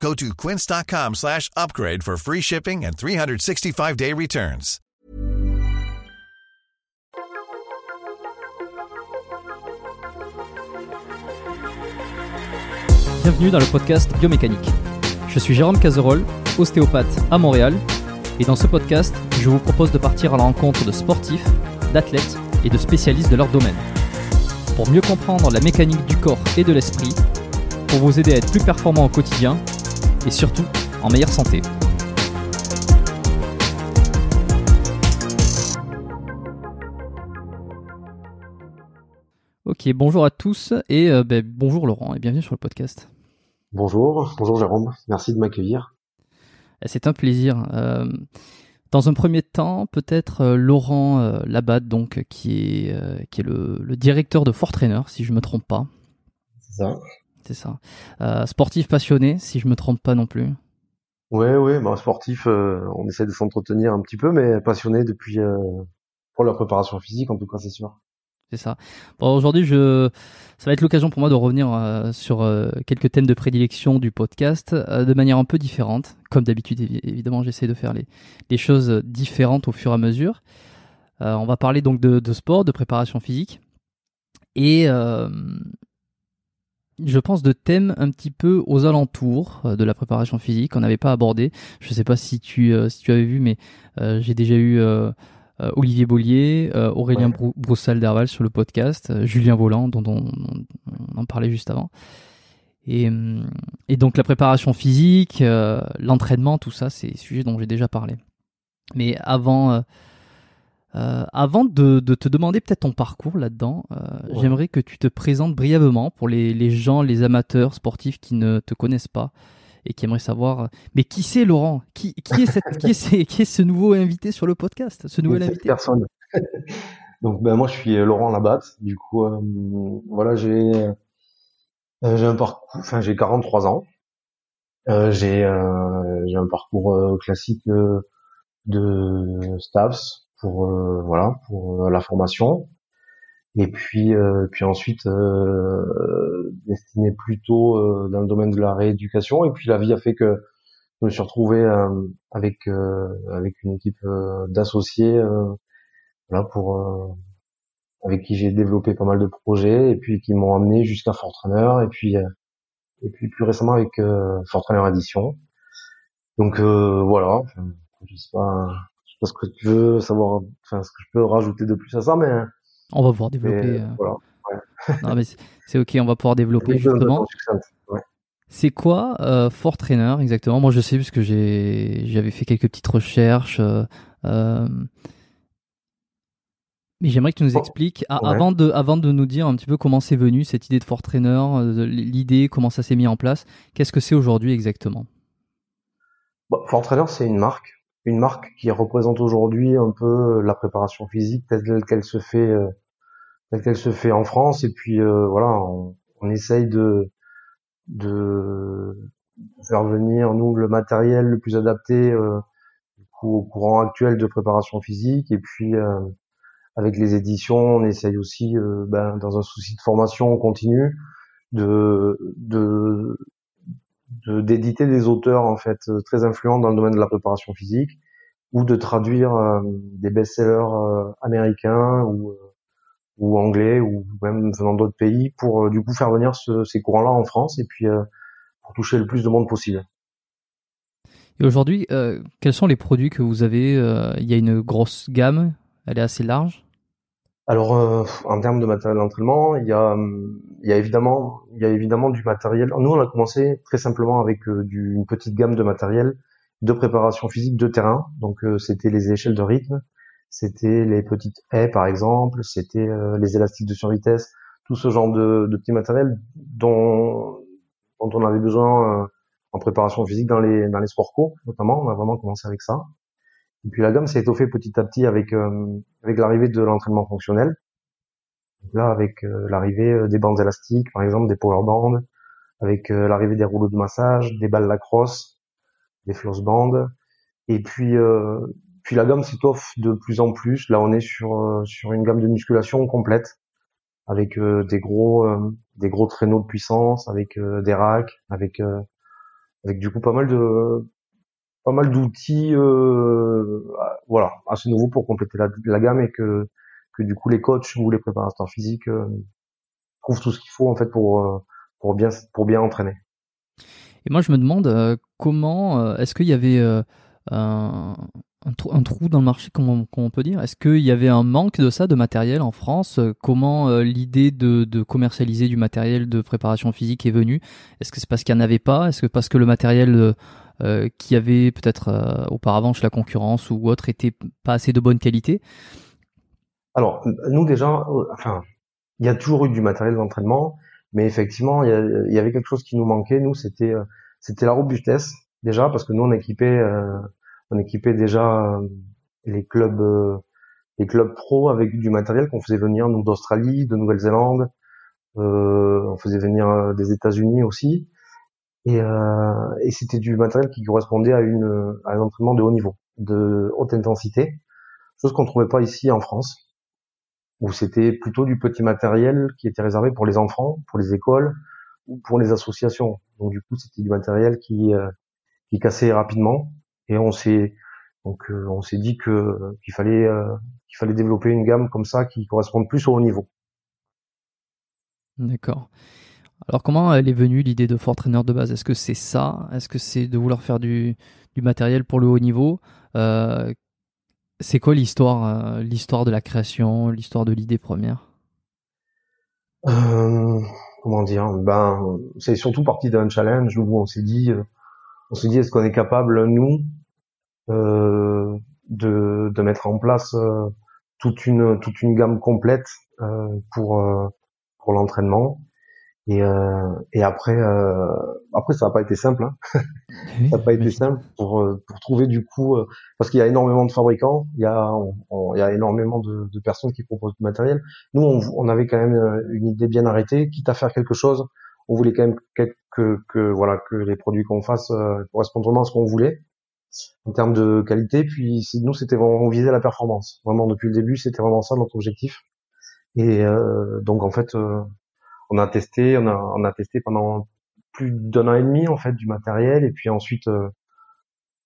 Go to quince.com slash upgrade for free shipping and 365-day returns. Bienvenue dans le podcast Biomécanique. Je suis Jérôme Cazerolle, ostéopathe à Montréal, et dans ce podcast, je vous propose de partir à la rencontre de sportifs, d'athlètes et de spécialistes de leur domaine. Pour mieux comprendre la mécanique du corps et de l'esprit, pour vous aider à être plus performant au quotidien et surtout en meilleure santé. Ok, bonjour à tous et euh, ben, bonjour Laurent et bienvenue sur le podcast. Bonjour, bonjour Jérôme, merci de m'accueillir. C'est un plaisir. Euh, dans un premier temps, peut-être euh, Laurent Labatte, donc qui est qui est le, le directeur de Fort Trainer, si je me trompe pas. C'est ça. C'est ça. Euh, sportif passionné, si je me trompe pas non plus. Ouais, ouais, bah, sportif, euh, on essaie de s'entretenir un petit peu, mais passionné depuis euh, pour la préparation physique, en tout cas, c'est sûr. C'est ça. Bon, aujourd'hui, je, ça va être l'occasion pour moi de revenir euh, sur euh, quelques thèmes de prédilection du podcast euh, de manière un peu différente. Comme d'habitude, évi- évidemment, j'essaie de faire les, les choses différentes au fur et à mesure. On va parler donc de, de sport, de préparation physique et je pense de thèmes un petit peu aux alentours euh, de la préparation physique qu'on n'avait pas abordé. Je sais pas si tu euh, si tu avais vu, mais euh, j'ai déjà eu euh, Olivier Bollier, Aurélien Ouais. Brou- Broussal d'Herval sur le podcast, Julien Volant dont on, en parlait juste avant. Et, hum, et donc la préparation physique, l'entraînement, tout ça, c'est des sujets dont j'ai déjà parlé. Mais avant, euh, avant de, de te demander peut-être ton parcours là-dedans, euh, Ouais. j'aimerais que tu te présentes brièvement pour les, les gens, les amateurs sportifs qui ne te connaissent pas et qui aimeraient savoir. euh, Mais qui c'est Laurent? Qui, qui, est cette, qui, est ce, qui est ce nouveau invité sur le podcast Ce nouvel invité? personne. Donc, ben, moi, je suis Laurent Labatte. Du coup, euh, voilà, j'ai j'ai un parcours, enfin, j'ai 43 ans. J'ai un parcours classique de STAPS pour euh, voilà pour euh, la formation. Et puis euh, puis ensuite destiné plutôt dans le domaine de la rééducation. Et puis la vie a fait que je me suis retrouvé avec avec une équipe d'associés voilà pour avec qui j'ai développé pas mal de projets et puis qui m'ont amené jusqu'à Fortrainer et puis et puis plus récemment avec Fortrainer Edition donc euh, voilà. Je sais pas sais pas ce que tu veux savoir enfin ce que je peux rajouter de plus à ça mais On va pouvoir développer. euh, voilà c'est- ok, on va pouvoir développer justement. Ouais. C'est quoi euh, Fort Trainer exactement? Moi je sais parce que j'ai j'avais fait quelques petites recherches. euh, euh, mais j'aimerais que tu nous expliques, ouais. avant, de, avant de nous dire un petit peu comment c'est venu cette idée de Fort Trainer, l'idée, comment ça s'est mis en place, qu'est-ce que c'est aujourd'hui exactement? Bon, Fortrainer, c'est une marque, une marque qui représente aujourd'hui un peu la préparation physique telle qu'elle se fait, euh, telle qu'elle se fait en France. Et puis euh, voilà, on, on essaye de, de faire venir nous le matériel le plus adapté euh, au courant actuel de préparation physique. Et puis euh, avec les éditions, on essaye aussi, euh, ben, dans un souci de formation continue, de de- d'éditer des auteurs en fait euh, très influents dans le domaine de la préparation physique ou de traduire euh, des best-sellers euh, américains ou euh, ou anglais ou même venant d'autres pays pour euh, du coup faire venir ce- ces courants-là en France et puis euh, pour toucher le plus de monde possible. Et aujourd'hui, quels sont les produits que vous avez Il y a une grosse gamme, elle est assez large. Alors euh, en termes de matériel d'entraînement, il y a hum, il y a évidemment du matériel. Nous on a commencé très simplement avec euh, une petite gamme de matériel de préparation physique de terrain. Donc euh, c'était les échelles de rythme, c'était les petites haies par exemple, c'était euh, les élastiques de survitesse, tout ce genre de, de petits matériels dont on avait besoin en préparation physique dans les dans les sports co notamment. On a vraiment commencé avec ça. Et puis la gamme s'est étoffée petit à petit avec avec l'arrivée de l'entraînement fonctionnel. là, avec l'arrivée des bandes élastiques, par exemple des power bands, avec l'arrivée des rouleaux de massage, des balles lacrosse, des floss bands, et puis puis la gamme s'étoffe de plus en plus. Là, on est sur sur une gamme de musculation complète avec euh, des gros euh, des gros traîneaux de puissance, avec euh, des racks, avec avec du coup pas mal de pas mal d'outils voilà assez nouveaux pour compléter la, gamme et que que du coup les coachs ou les préparateurs physiques trouvent tout ce qu'il faut en fait pour pour bien pour bien entraîner. Et moi je me demande comment est-ce qu'il y avait un, trou dans le marché, comment, on peut dire? Est-ce qu'il y avait un manque de ça, de matériel en France? Comment euh, l'idée de, commercialiser du matériel de préparation physique est venue? Est-ce que c'est parce qu'il n'y en avait pas? Est-ce que parce que le matériel euh, euh, qui avait peut-être auparavant chez la concurrence ou autre était pas assez de bonne qualité Alors, nous déjà, enfin, il y a toujours eu du matériel d'entraînement, mais effectivement, il y, avait quelque chose qui nous manquait. Nous, c'était c'était la robustesse déjà, parce que nous on équipait on équipait déjà euh, les clubs euh, les clubs pro avec du matériel qu'on faisait venir nous d'Australie, de Nouvelle-Zélande, euh, on faisait venir des États-Unis aussi, et, et c'était du matériel qui correspondait à une à un entraînement de haut niveau, de haute intensité, chose qu'on trouvait pas ici en France, où c'était plutôt du petit matériel qui était réservé pour les enfants, pour les écoles ou pour les associations. Donc du coup, c'était du matériel qui qui cassait rapidement et on s'est donc euh, on s'est dit que qu'il fallait euh, qu'il fallait développer une gamme comme ça qui corresponde plus au haut niveau. D'accord. Alors comment elle est venue l'idée de Fort Trainer de base? Est-ce que c'est ça? Est-ce que c'est de vouloir faire du, matériel pour le haut niveau? Euh, C'est quoi l'histoire l'histoire de la création, l'histoire de l'idée première? Comment dire? Ben c'est surtout parti d'un challenge où on s'est dit est-ce qu'on est capable nous euh, de, mettre en place euh, toute une gamme complète euh, pour l'entraînement? Et et après après ça n'a pas été simple hein. ça n'a pas été simple pour pour trouver du coup parce qu'il y a énormément de fabricants il y a il y a énormément de, de, personnes qui proposent du matériel nous on, on avait quand même une idée bien arrêtée quitte à faire quelque chose on voulait quand même que, que, voilà que les produits qu'on fasse euh, correspondent vraiment à ce qu'on voulait en termes de qualité. Puis nous, c'était vraiment on visait la performance. Vraiment depuis le début, c'était vraiment ça notre objectif. Et euh, donc en fait, euh, on a testé, on a, on a testé pendant plus d'un an et demi en fait du matériel. Et puis ensuite, euh,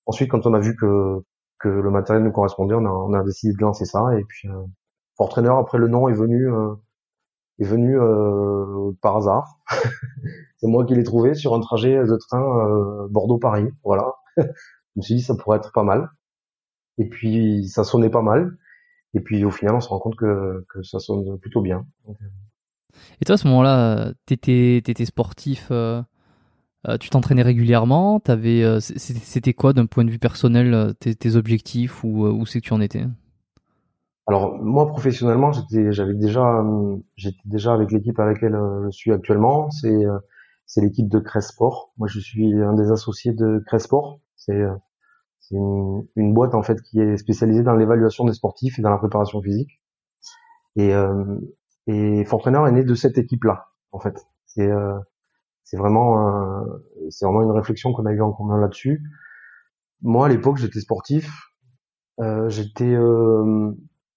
ensuite quand on a vu que que le matériel nous correspondait, on a, on a décidé de lancer ça. Et puis euh, Trainer, après le nom est venu est venu euh, par hasard. c'est moi qui l'ai trouvé sur un trajet de train euh, Bordeaux-Paris. Voilà. je me suis dit ça pourrait être pas mal. Et puis ça sonnait pas mal. Et puis au final on se rend compte que, que ça sonne plutôt bien. Euh. Et toi à ce moment-là, t'étais étais sportif. Euh, tu t'entraînais régulièrement. T'avais, c'était quoi d'un point de vue personnel tes, objectifs ou où c'est que tu en étais? Alors moi professionnellement, j'étais, j'avais déjà, j'étais déjà avec l'équipe avec laquelle euh, je suis actuellement. C'est euh, c'est l'équipe de Cresport. Moi, je suis un des associés de Cresport. C'est euh, c'est une, une, boîte en fait qui est spécialisée dans l'évaluation des sportifs et dans la préparation physique. Et et Fortrainer est né de cette équipe-là. En fait, c'est c'est vraiment c'est vraiment une réflexion qu'on a eu en commun là-dessus. Moi, à l'époque, j'étais sportif. Euh, j'étais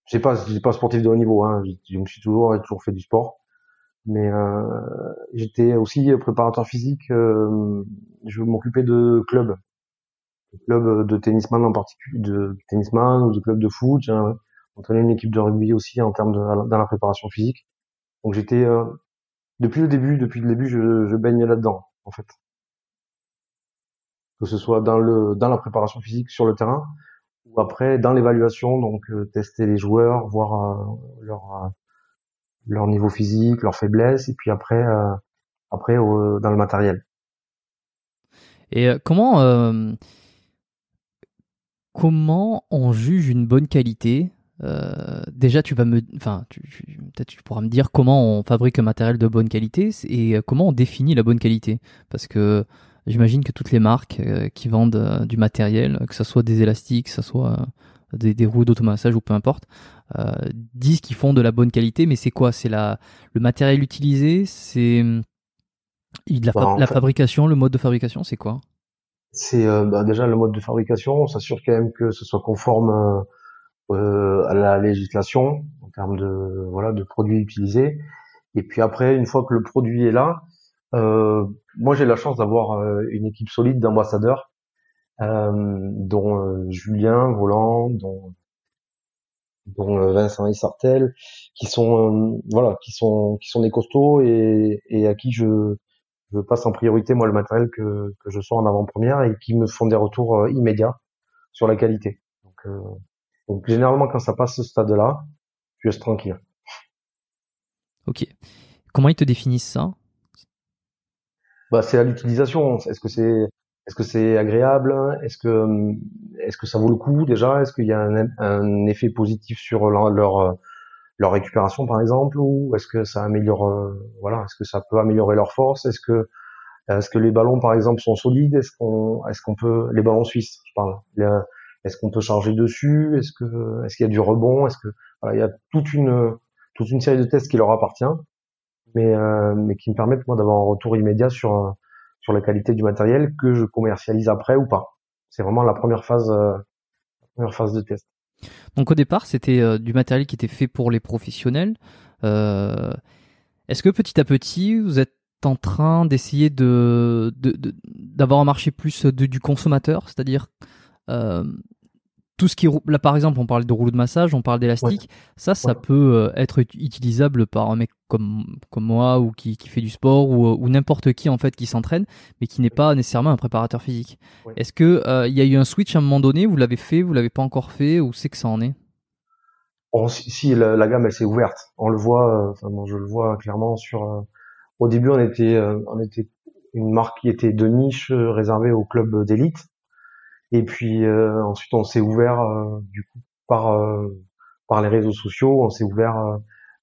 j'ai pas j'ai pas sportif de haut niveau hein je me suis toujours toujours fait du sport mais euh, j'étais aussi préparateur physique euh, je m'occupais de clubs de clubs de tennisman en particulier de tennisman ou de clubs de foot entraîné une équipe de rugby aussi en termes de dans la préparation physique. Donc j'étais euh, depuis le début depuis le début je, je baigne là-dedans en fait. Que ce soit dans le dans la préparation physique sur le terrain ou après dans l'évaluation, donc euh, tester les joueurs, voir euh, leur euh, leur niveau physique, leur faiblesse, et puis après après dans le matériel. Et comment comment on juge une bonne qualité? Déjà, tu vas me, enfin, peut-être tu pourras me dire comment on fabrique un matériel de bonne qualité et comment on définit la bonne qualité, parce que J'imagine que toutes les marques euh, qui vendent euh, du matériel, que ce soit des élastiques, que ce soit des, des roues d'automassage ou peu importe, euh, disent qu'ils font de la bonne qualité, mais c'est quoi? C'est la le matériel utilisé, c'est la, Bah, en la fait- fabrication, le mode de fabrication, c'est quoi? C'est euh, bah, déjà le mode de fabrication, on s'assure quand même que ce soit conforme euh, euh, à la législation en termes de voilà de produits utilisés. Et puis après, une fois que le produit est là, euh, moi j'ai la chance d'avoir euh, une équipe solide d'ambassadeurs, euh, dont euh, Julien Volant, dont euh, Vincent Issartel, qui sont euh, voilà, qui sont qui sont des costauds et, à qui je je passe en priorité moi le matériel que que je sors en avant-première et qui me font des retours euh, immédiats sur la qualité. Donc, euh, donc généralement quand ça passe ce stade-là, je reste tranquille. Ok. Comment ils te définissent ça? Bah c'est à l'utilisation. Est-ce que c'est est-ce que c'est agréable? Est-ce que est-ce que ça vaut le coup déjà? Est-ce qu'il y a un, un effet positif sur leur leur, leur récupération par exemple? Ou est-ce que ça améliore euh, voilà est-ce que ça peut améliorer leur force? Est-ce que est-ce que les ballons par exemple sont solides? Est-ce qu'on est-ce qu'on peut les ballons suisses je parle. Les- est-ce qu'on peut charger dessus? Est-ce qu'il y a du rebond? Il y a toute une série de tests qui leur appartient mais euh, qui me permettent moi d'avoir un retour immédiat sur euh, sur la qualité du matériel que je commercialise après ou pas. C'est vraiment la première phase euh, phase de test. Donc au départ, c'était du matériel qui était fait pour les professionnels. Est-ce que petit à petit, vous êtes en train d'essayer de de- de- d'avoir un marché plus du consommateur, c'est-à-dire tout ce qui là par exemple, on parle de rouleau de massage, on parle d'élastique, ça, ça Ouais. peut euh, être ut- utilisable par un mec comme comme moi ou qui, qui fait du sport ou, ou n'importe qui en fait qui s'entraîne, mais qui n'est pas nécessairement un préparateur physique. Ouais. Est-ce que euh, il y a eu un switch à un moment donné Vous l'avez fait Vous l'avez pas encore fait Ou c'est que ça en est? Bon, si, si, la, la gamme elle s'est ouverte, on le voit, euh, bon, je le vois clairement sur. euh, au début, on était euh, on était une marque qui était de niche euh, réservée au club d'élite, et puis euh, ensuite on s'est ouvert euh, du coup par euh, par les réseaux sociaux, on s'est ouvert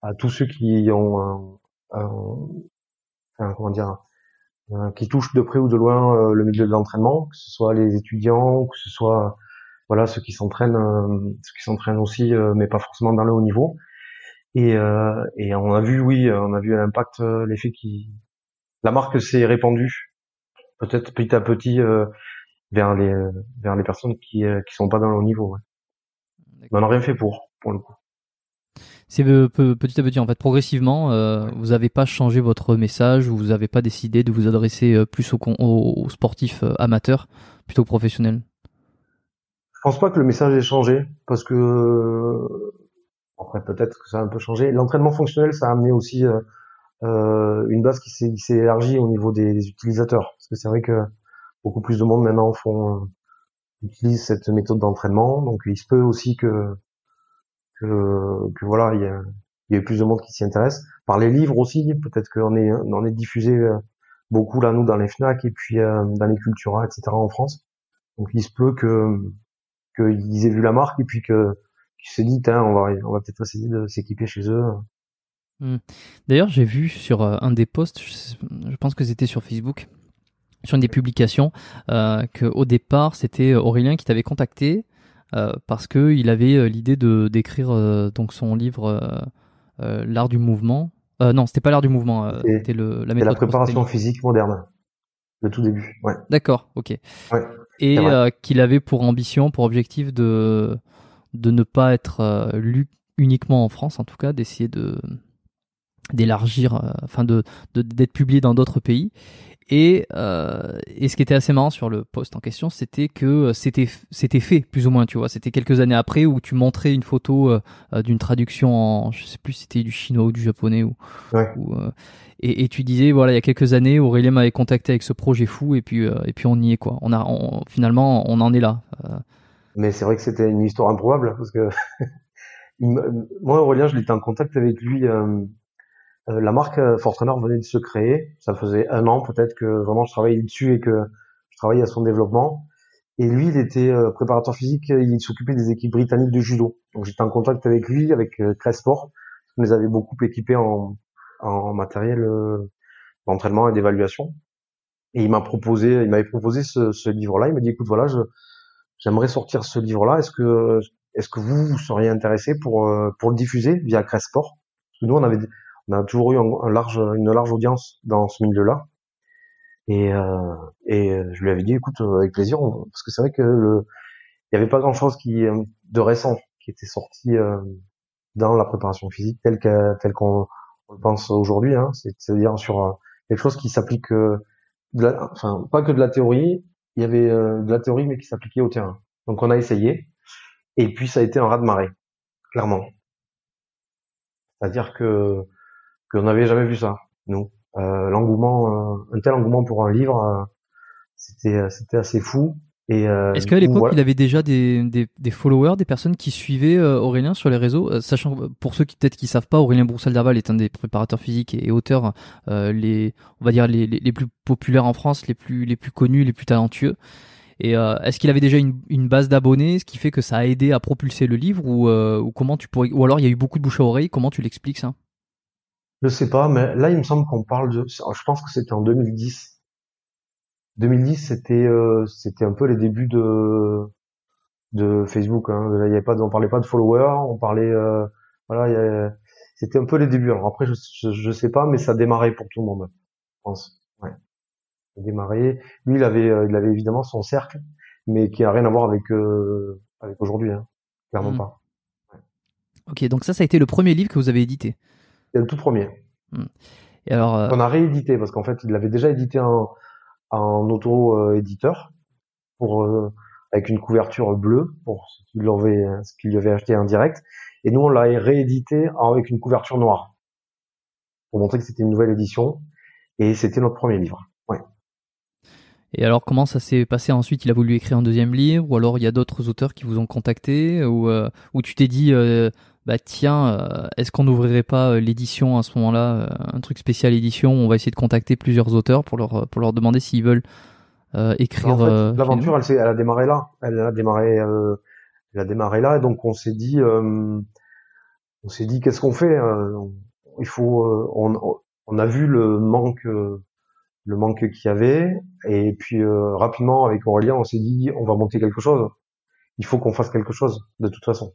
à tous ceux qui ont comment dire qui touchent de près ou de loin le milieu de l'entraînement, que ce soit les étudiants, que ce soit voilà ceux qui s'entraînent, ceux qui s'entraînent aussi, mais pas forcément dans le haut niveau. Et, euh, et on a vu, oui, on a vu l'impact, l'effet qui, la marque s'est répandue, peut-être petit à petit euh, vers les vers les personnes qui euh, qui sont pas dans le haut niveau. ouais. Mais on n'a rien fait pour, pour le coup. C'est euh, petit à petit, en fait, progressivement, euh, vous n'avez pas changé votre message, ou vous n'avez pas décidé de vous adresser euh, plus aux, aux- sportifs euh, amateurs plutôt que professionnels. Je pense pas que le message ait changé parce que euh, après peut-être que ça a un peu changé. L'entraînement fonctionnel, ça a amené aussi euh, euh, une base qui s'est qui s'est élargie au niveau des, des utilisateurs parce que c'est vrai que beaucoup plus de monde maintenant font euh, utilisent cette méthode d'entraînement. Donc il se peut aussi que que, voilà il y a il y a plus de monde qui s'y intéresse. Par les livres aussi, peut-être qu'on est on est diffusé euh, beaucoup là nous dans les Fnac et puis euh, dans les Cultura etc en France. Donc il se peut que qu'ils aient vu la marque et puis que qu'ils se dit tiens on va on va peut-être essayer de s'équiper chez eux. D'ailleurs, j'ai vu sur euh, un des posts, je pense que c'était sur Facebook, sur une des publications, euh, qu'au départ, c'était Aurélien qui t'avait contacté euh, parce qu'il avait euh, l'idée de d'écrire euh, donc son livre L'art du mouvement. Euh, non, c'était pas l'art du mouvement, euh, C'était- le, la la préparation physique moderne, le tout début. Ouais. D'accord, ok. Ouais, Et euh, qu'il avait pour ambition, pour objectif de de ne pas être euh, lu uniquement en France, en tout cas, d'essayer de d'élargir, euh, enfin de de- d'être publié dans d'autres pays. Et, euh, et ce qui était assez marrant sur le post en question, c'était que euh, c'était c'était fait plus ou moins, tu vois. C'était quelques années après où tu montrais une photo euh, euh, d'une traduction en, je sais plus, si c'était du chinois ou du japonais ou, Ouais. ou, euh, et, et tu disais voilà, il y a quelques années, Aurélien m'avait contacté avec ce projet fou et puis euh, et puis on y est quoi. On a on- finalement on en est là. Mais c'est vrai que c'était une histoire improbable parce que moi Aurélien, je l'étais en contact avec lui. Euh, la marque euh, Fortrainer venait de se créer. Ça faisait un an peut-être que vraiment je travaillais dessus et que je travaillais à son développement. Et lui, il était euh, préparateur physique. Il s'occupait des équipes britanniques de judo. Donc j'étais en contact avec lui, avec Cresport. On les avait beaucoup équipés en, en matériel d'entraînement et d'évaluation. Et il m'a proposé, il m'avait proposé ce, ce livre-là. Il m'a dit, écoute, voilà, j'aimerais sortir ce livre-là. Est-ce que, est-ce que vous, vous seriez intéressé pour pour le diffuser via Cresport nous, on avait on a toujours eu un, large une large audience dans ce milieu-là. Et euh, et je lui avais dit, écoute, avec plaisir, parce que c'est vrai que le il y avait pas grand-chose qui de récent qui était sorti dans la préparation physique telle telle qu'on le pense aujourd'hui, hein, c'est-à-dire sur quelque chose qui s'applique, enfin pas que de la théorie, il y avait de la théorie mais qui s'appliquait au terrain. Donc on a essayé, et puis ça a été un raz-de-marée, clairement. C'est-à-dire que qu'on n'avait jamais vu ça, nous. Euh, l'engouement, euh, un tel engouement pour un livre, euh, c'était c'était assez fou. Et est-ce qu'à l'époque il avait déjà des, des, des, followers, des personnes qui suivaient Aurélien sur les réseaux, sachant pour ceux qui peut-être qui savent pas, Aurélien Broussal-Derval est un des préparateurs physiques et, auteurs les on va dire les, les, les, plus populaires en France, les plus les plus connus, les plus talentueux. Et euh, est-ce qu'il avait déjà une, une base d'abonnés, ce qui fait que ça a aidé à propulser le livre, ou, euh, ou comment tu pourrais, ou alors il y a eu beaucoup de bouche à oreille. Comment tu l'expliques ça? Je sais pas, mais là il me semble qu'on parle de. Je pense que c'était en 2010. 2010, c'était euh, c'était un peu les débuts de de Facebook. Hein. Il y avait pas, on parlait pas de followers, on parlait euh, voilà, c'était un peu les débuts. Alors après, je, je, je sais pas, mais ça démarrait pour tout le monde, je pense démarré. Lui, il avait, euh, il avait évidemment son cercle, mais qui a rien à voir avec euh, avec aujourd'hui, hein. clairement hmm. pas. Ok, donc ça, ça a été le premier livre que vous avez édité. C'est le tout premier. Hmm. Et alors, euh, on a réédité parce qu'en fait, il l'avait déjà édité en, en auto-éditeur pour avec une couverture bleue pour ce qu'il avait, avait acheté en direct. Et nous, on l'a réédité avec une couverture noire pour montrer que c'était une nouvelle édition. Et c'était notre premier livre. Et alors, comment ça s'est passé ensuite? Il a voulu écrire un deuxième livre, ou alors il y a d'autres auteurs qui vous ont contacté, ou, euh, tu t'es dit, euh, bah tiens, euh, est-ce qu'on n'ouvrirait pas l'édition à ce moment-là, un truc spécial édition On va essayer de contacter plusieurs auteurs pour leur pour leur demander s'ils veulent écrire. En l'aventure, elle, elle, a démarré là. Elle a démarré, elle a démarré là, et donc on s'est dit, on s'est dit, qu'est-ce qu'on fait Il faut, on, on a vu le manque le manque qu'il y avait. Et puis euh, rapidement avec Aurélien, on s'est dit on va monter quelque chose. Il faut qu'on fasse quelque chose de toute façon.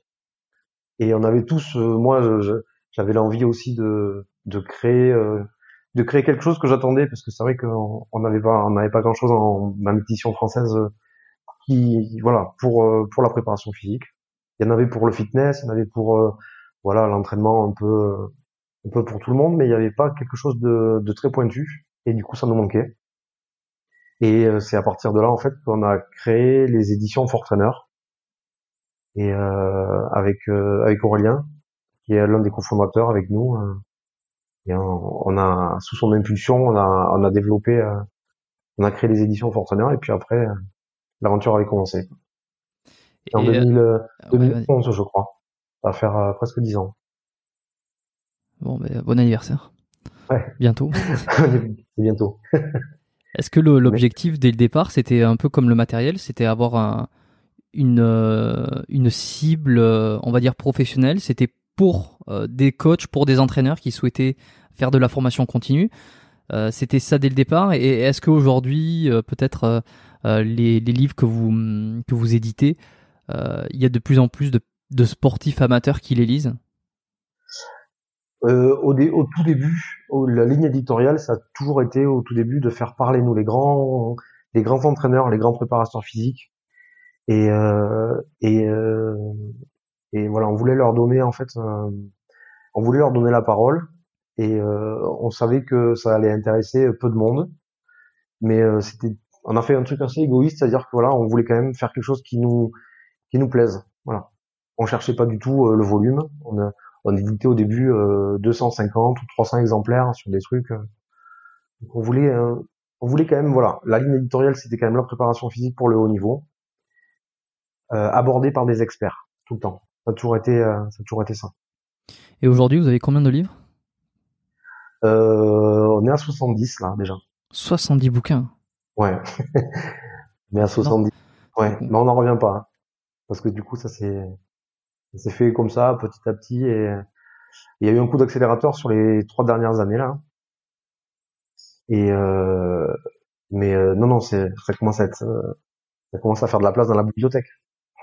Et on avait tous, euh, moi, j'avais l'envie aussi de, de créer, euh, de créer quelque chose que j'attendais parce que c'est vrai qu'on n'avait pas, on n'avait pas grand chose en édition française qui, voilà, pour pour la préparation physique. Il y en avait pour le fitness, il y en avait pour voilà l'entraînement un peu un peu pour tout le monde, mais il n'y avait pas quelque chose de, de très pointu et du coup ça nous manquait. Et euh, c'est à partir de là en fait qu'on a créé les éditions Fortrainer et euh, avec euh, avec Aurélien qui est l'un des cofondateurs avec nous. et on, a sous son impulsion on a on a développé on a créé les éditions Fortrainer et puis après l'aventure avait commencé. en 2011 je crois. Ça va faire presque dix ans. Bon, ben, bon anniversaire. Ouais. Bientôt. bientôt. Est-ce que l'objectif dès le départ, c'était un peu comme le matériel, c'était avoir un, une, euh, une cible, euh, on va dire professionnelle, c'était pour euh, des coachs, pour des entraîneurs qui souhaitaient faire de la formation continue. c'était ça dès le départ. Et est-ce qu'aujourd'hui, peut-être les, livres que vous, que vous éditez, il y a de plus en plus de, de sportifs amateurs qui les lisent? Euh, au, au, tout début, la ligne éditoriale, ça a toujours été au tout début de faire parler nous les grands, les grands entraîneurs, les grands préparateurs physiques, et euh, et euh, et voilà, on voulait leur donner en fait, on voulait leur donner la parole, et on savait que ça allait intéresser peu de monde, mais c'était, on a fait un truc assez égoïste, c'est-à-dire que voilà, on voulait quand même faire quelque chose qui nous qui nous plaise, voilà. On cherchait pas du tout le volume, on a on éditait au début 250 euh, ou 300 exemplaires sur des trucs. Euh. Donc on voulait, euh, on voulait quand même, voilà, la ligne éditoriale, c'était quand même la préparation physique pour le haut niveau, abordée par des experts tout le temps. Ça a toujours été, ça a toujours été ça. Et aujourd'hui, vous avez combien de livres? On est à 70 là déjà. 70 bouquins. Ouais. on est à 70. Ouais, mais on n'en revient pas. Hein. Parce que du coup, ça c'est s'est fait comme ça, petit à petit, et il y a eu un coup d'accélérateur sur les trois dernières années là. Et euh, mais euh, non non, c'est ça commence à être, euh, ça commence à faire de la place dans la bibliothèque.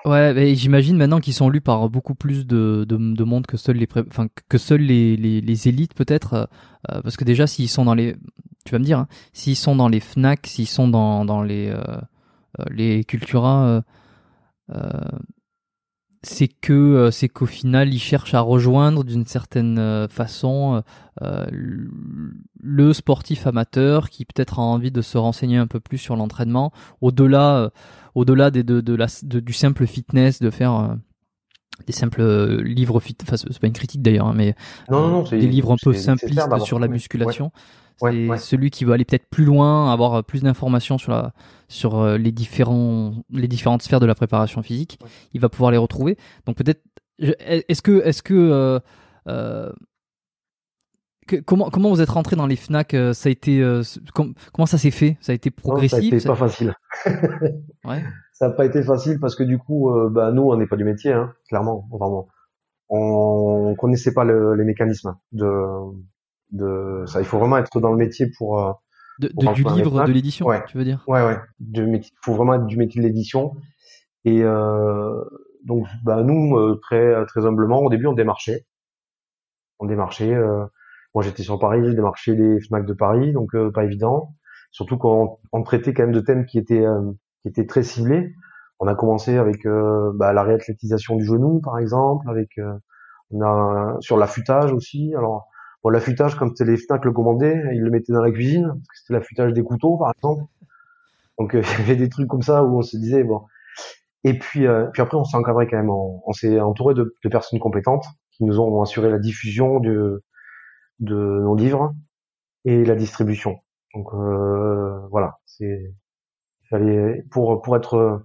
Ouais, mais j'imagine maintenant qu'ils sont lus par beaucoup plus de, de, de monde que seuls les, enfin, que seuls les, les, élites peut-être, euh, euh, parce que déjà s'ils sont dans les, tu vas me dire, hein, s'ils sont dans les Fnac, s'ils sont dans, dans les, euh, euh les Cultura, c'est que c'est qu'au final ils cherchent à rejoindre d'une certaine façon le sportif amateur qui peut-être a envie de se renseigner un peu plus sur l'entraînement. Au-delà au-delà de, de, la, du simple fitness, de faire euh, des simples euh, livres fit, enfin c'est pas une critique d'ailleurs, hein, mais non, des livres un peu simplistes sur la musculation. c'est celui qui veut aller peut-être plus loin, avoir euh, plus d'informations sur la sur les différents les différentes sphères de la préparation physique. Il va pouvoir les retrouver. Donc peut-être est-ce que est-ce que comment, comment vous êtes rentré dans les Fnac Ça a été comment ça s'est fait? Ça a été progressif Ça a pas facile. ouais. Ça n'a pas été facile parce que du coup, euh, bah, nous, on n'est pas du métier, hein, clairement, vraiment. On connaissait pas le, les mécanismes de, de ça. Il faut vraiment être dans le métier pour. Euh, de, du livre, de l'édition, ouais. tu veux dire? Ouais, ouais. Il faut vraiment être du métier de l'édition. Et euh, donc, bah, nous, euh, très très humblement, au début, on démarchait. On démarchait. Euh, moi, j'étais sur Paris, j'ai démarché les Fnac de Paris, donc pas évident surtout quand on, traitait quand même de thèmes qui étaient euh, qui étaient très ciblés. On a commencé avec euh, bah, la réathlétisation du genou, par exemple, avec euh, on a sur l'affûtage aussi. Alors bon, l'affûtage, quand les Fnac le commandaient, ils le mettaient dans la cuisine, parce que c'était l'affûtage des couteaux, par exemple. Donc il y avait des trucs comme ça où on se disait bon. Et puis puis après on s'est encadré quand même. On, s'est entouré de, de, personnes compétentes qui nous ont assuré la diffusion de de nos livres et la distribution. Donc euh, voilà, c'est fallait pour pour être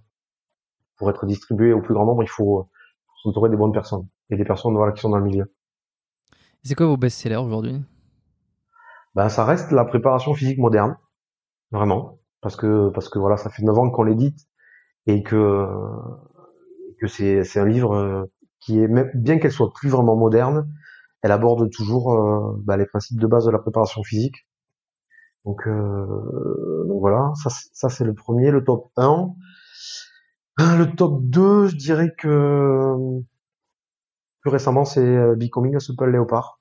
pour être distribué au plus grand nombre, il faut s'entourer des bonnes personnes et des personnes voilà qui sont dans le milieu. C'est quoi vos best-sellers aujourd'hui? Ben ça reste la préparation physique moderne, vraiment, parce que parce que voilà, ça fait 9 ans qu'on l'édite et que que c'est c'est un livre qui est même bien qu'elle soit plus vraiment moderne, elle aborde toujours euh, bah, les principes de base de la préparation physique donc, euh, voilà, ça, c'est le premier, le top 1. Euh, le top 2, je dirais que plus récemment, c'est euh, Becoming a Super Léopard.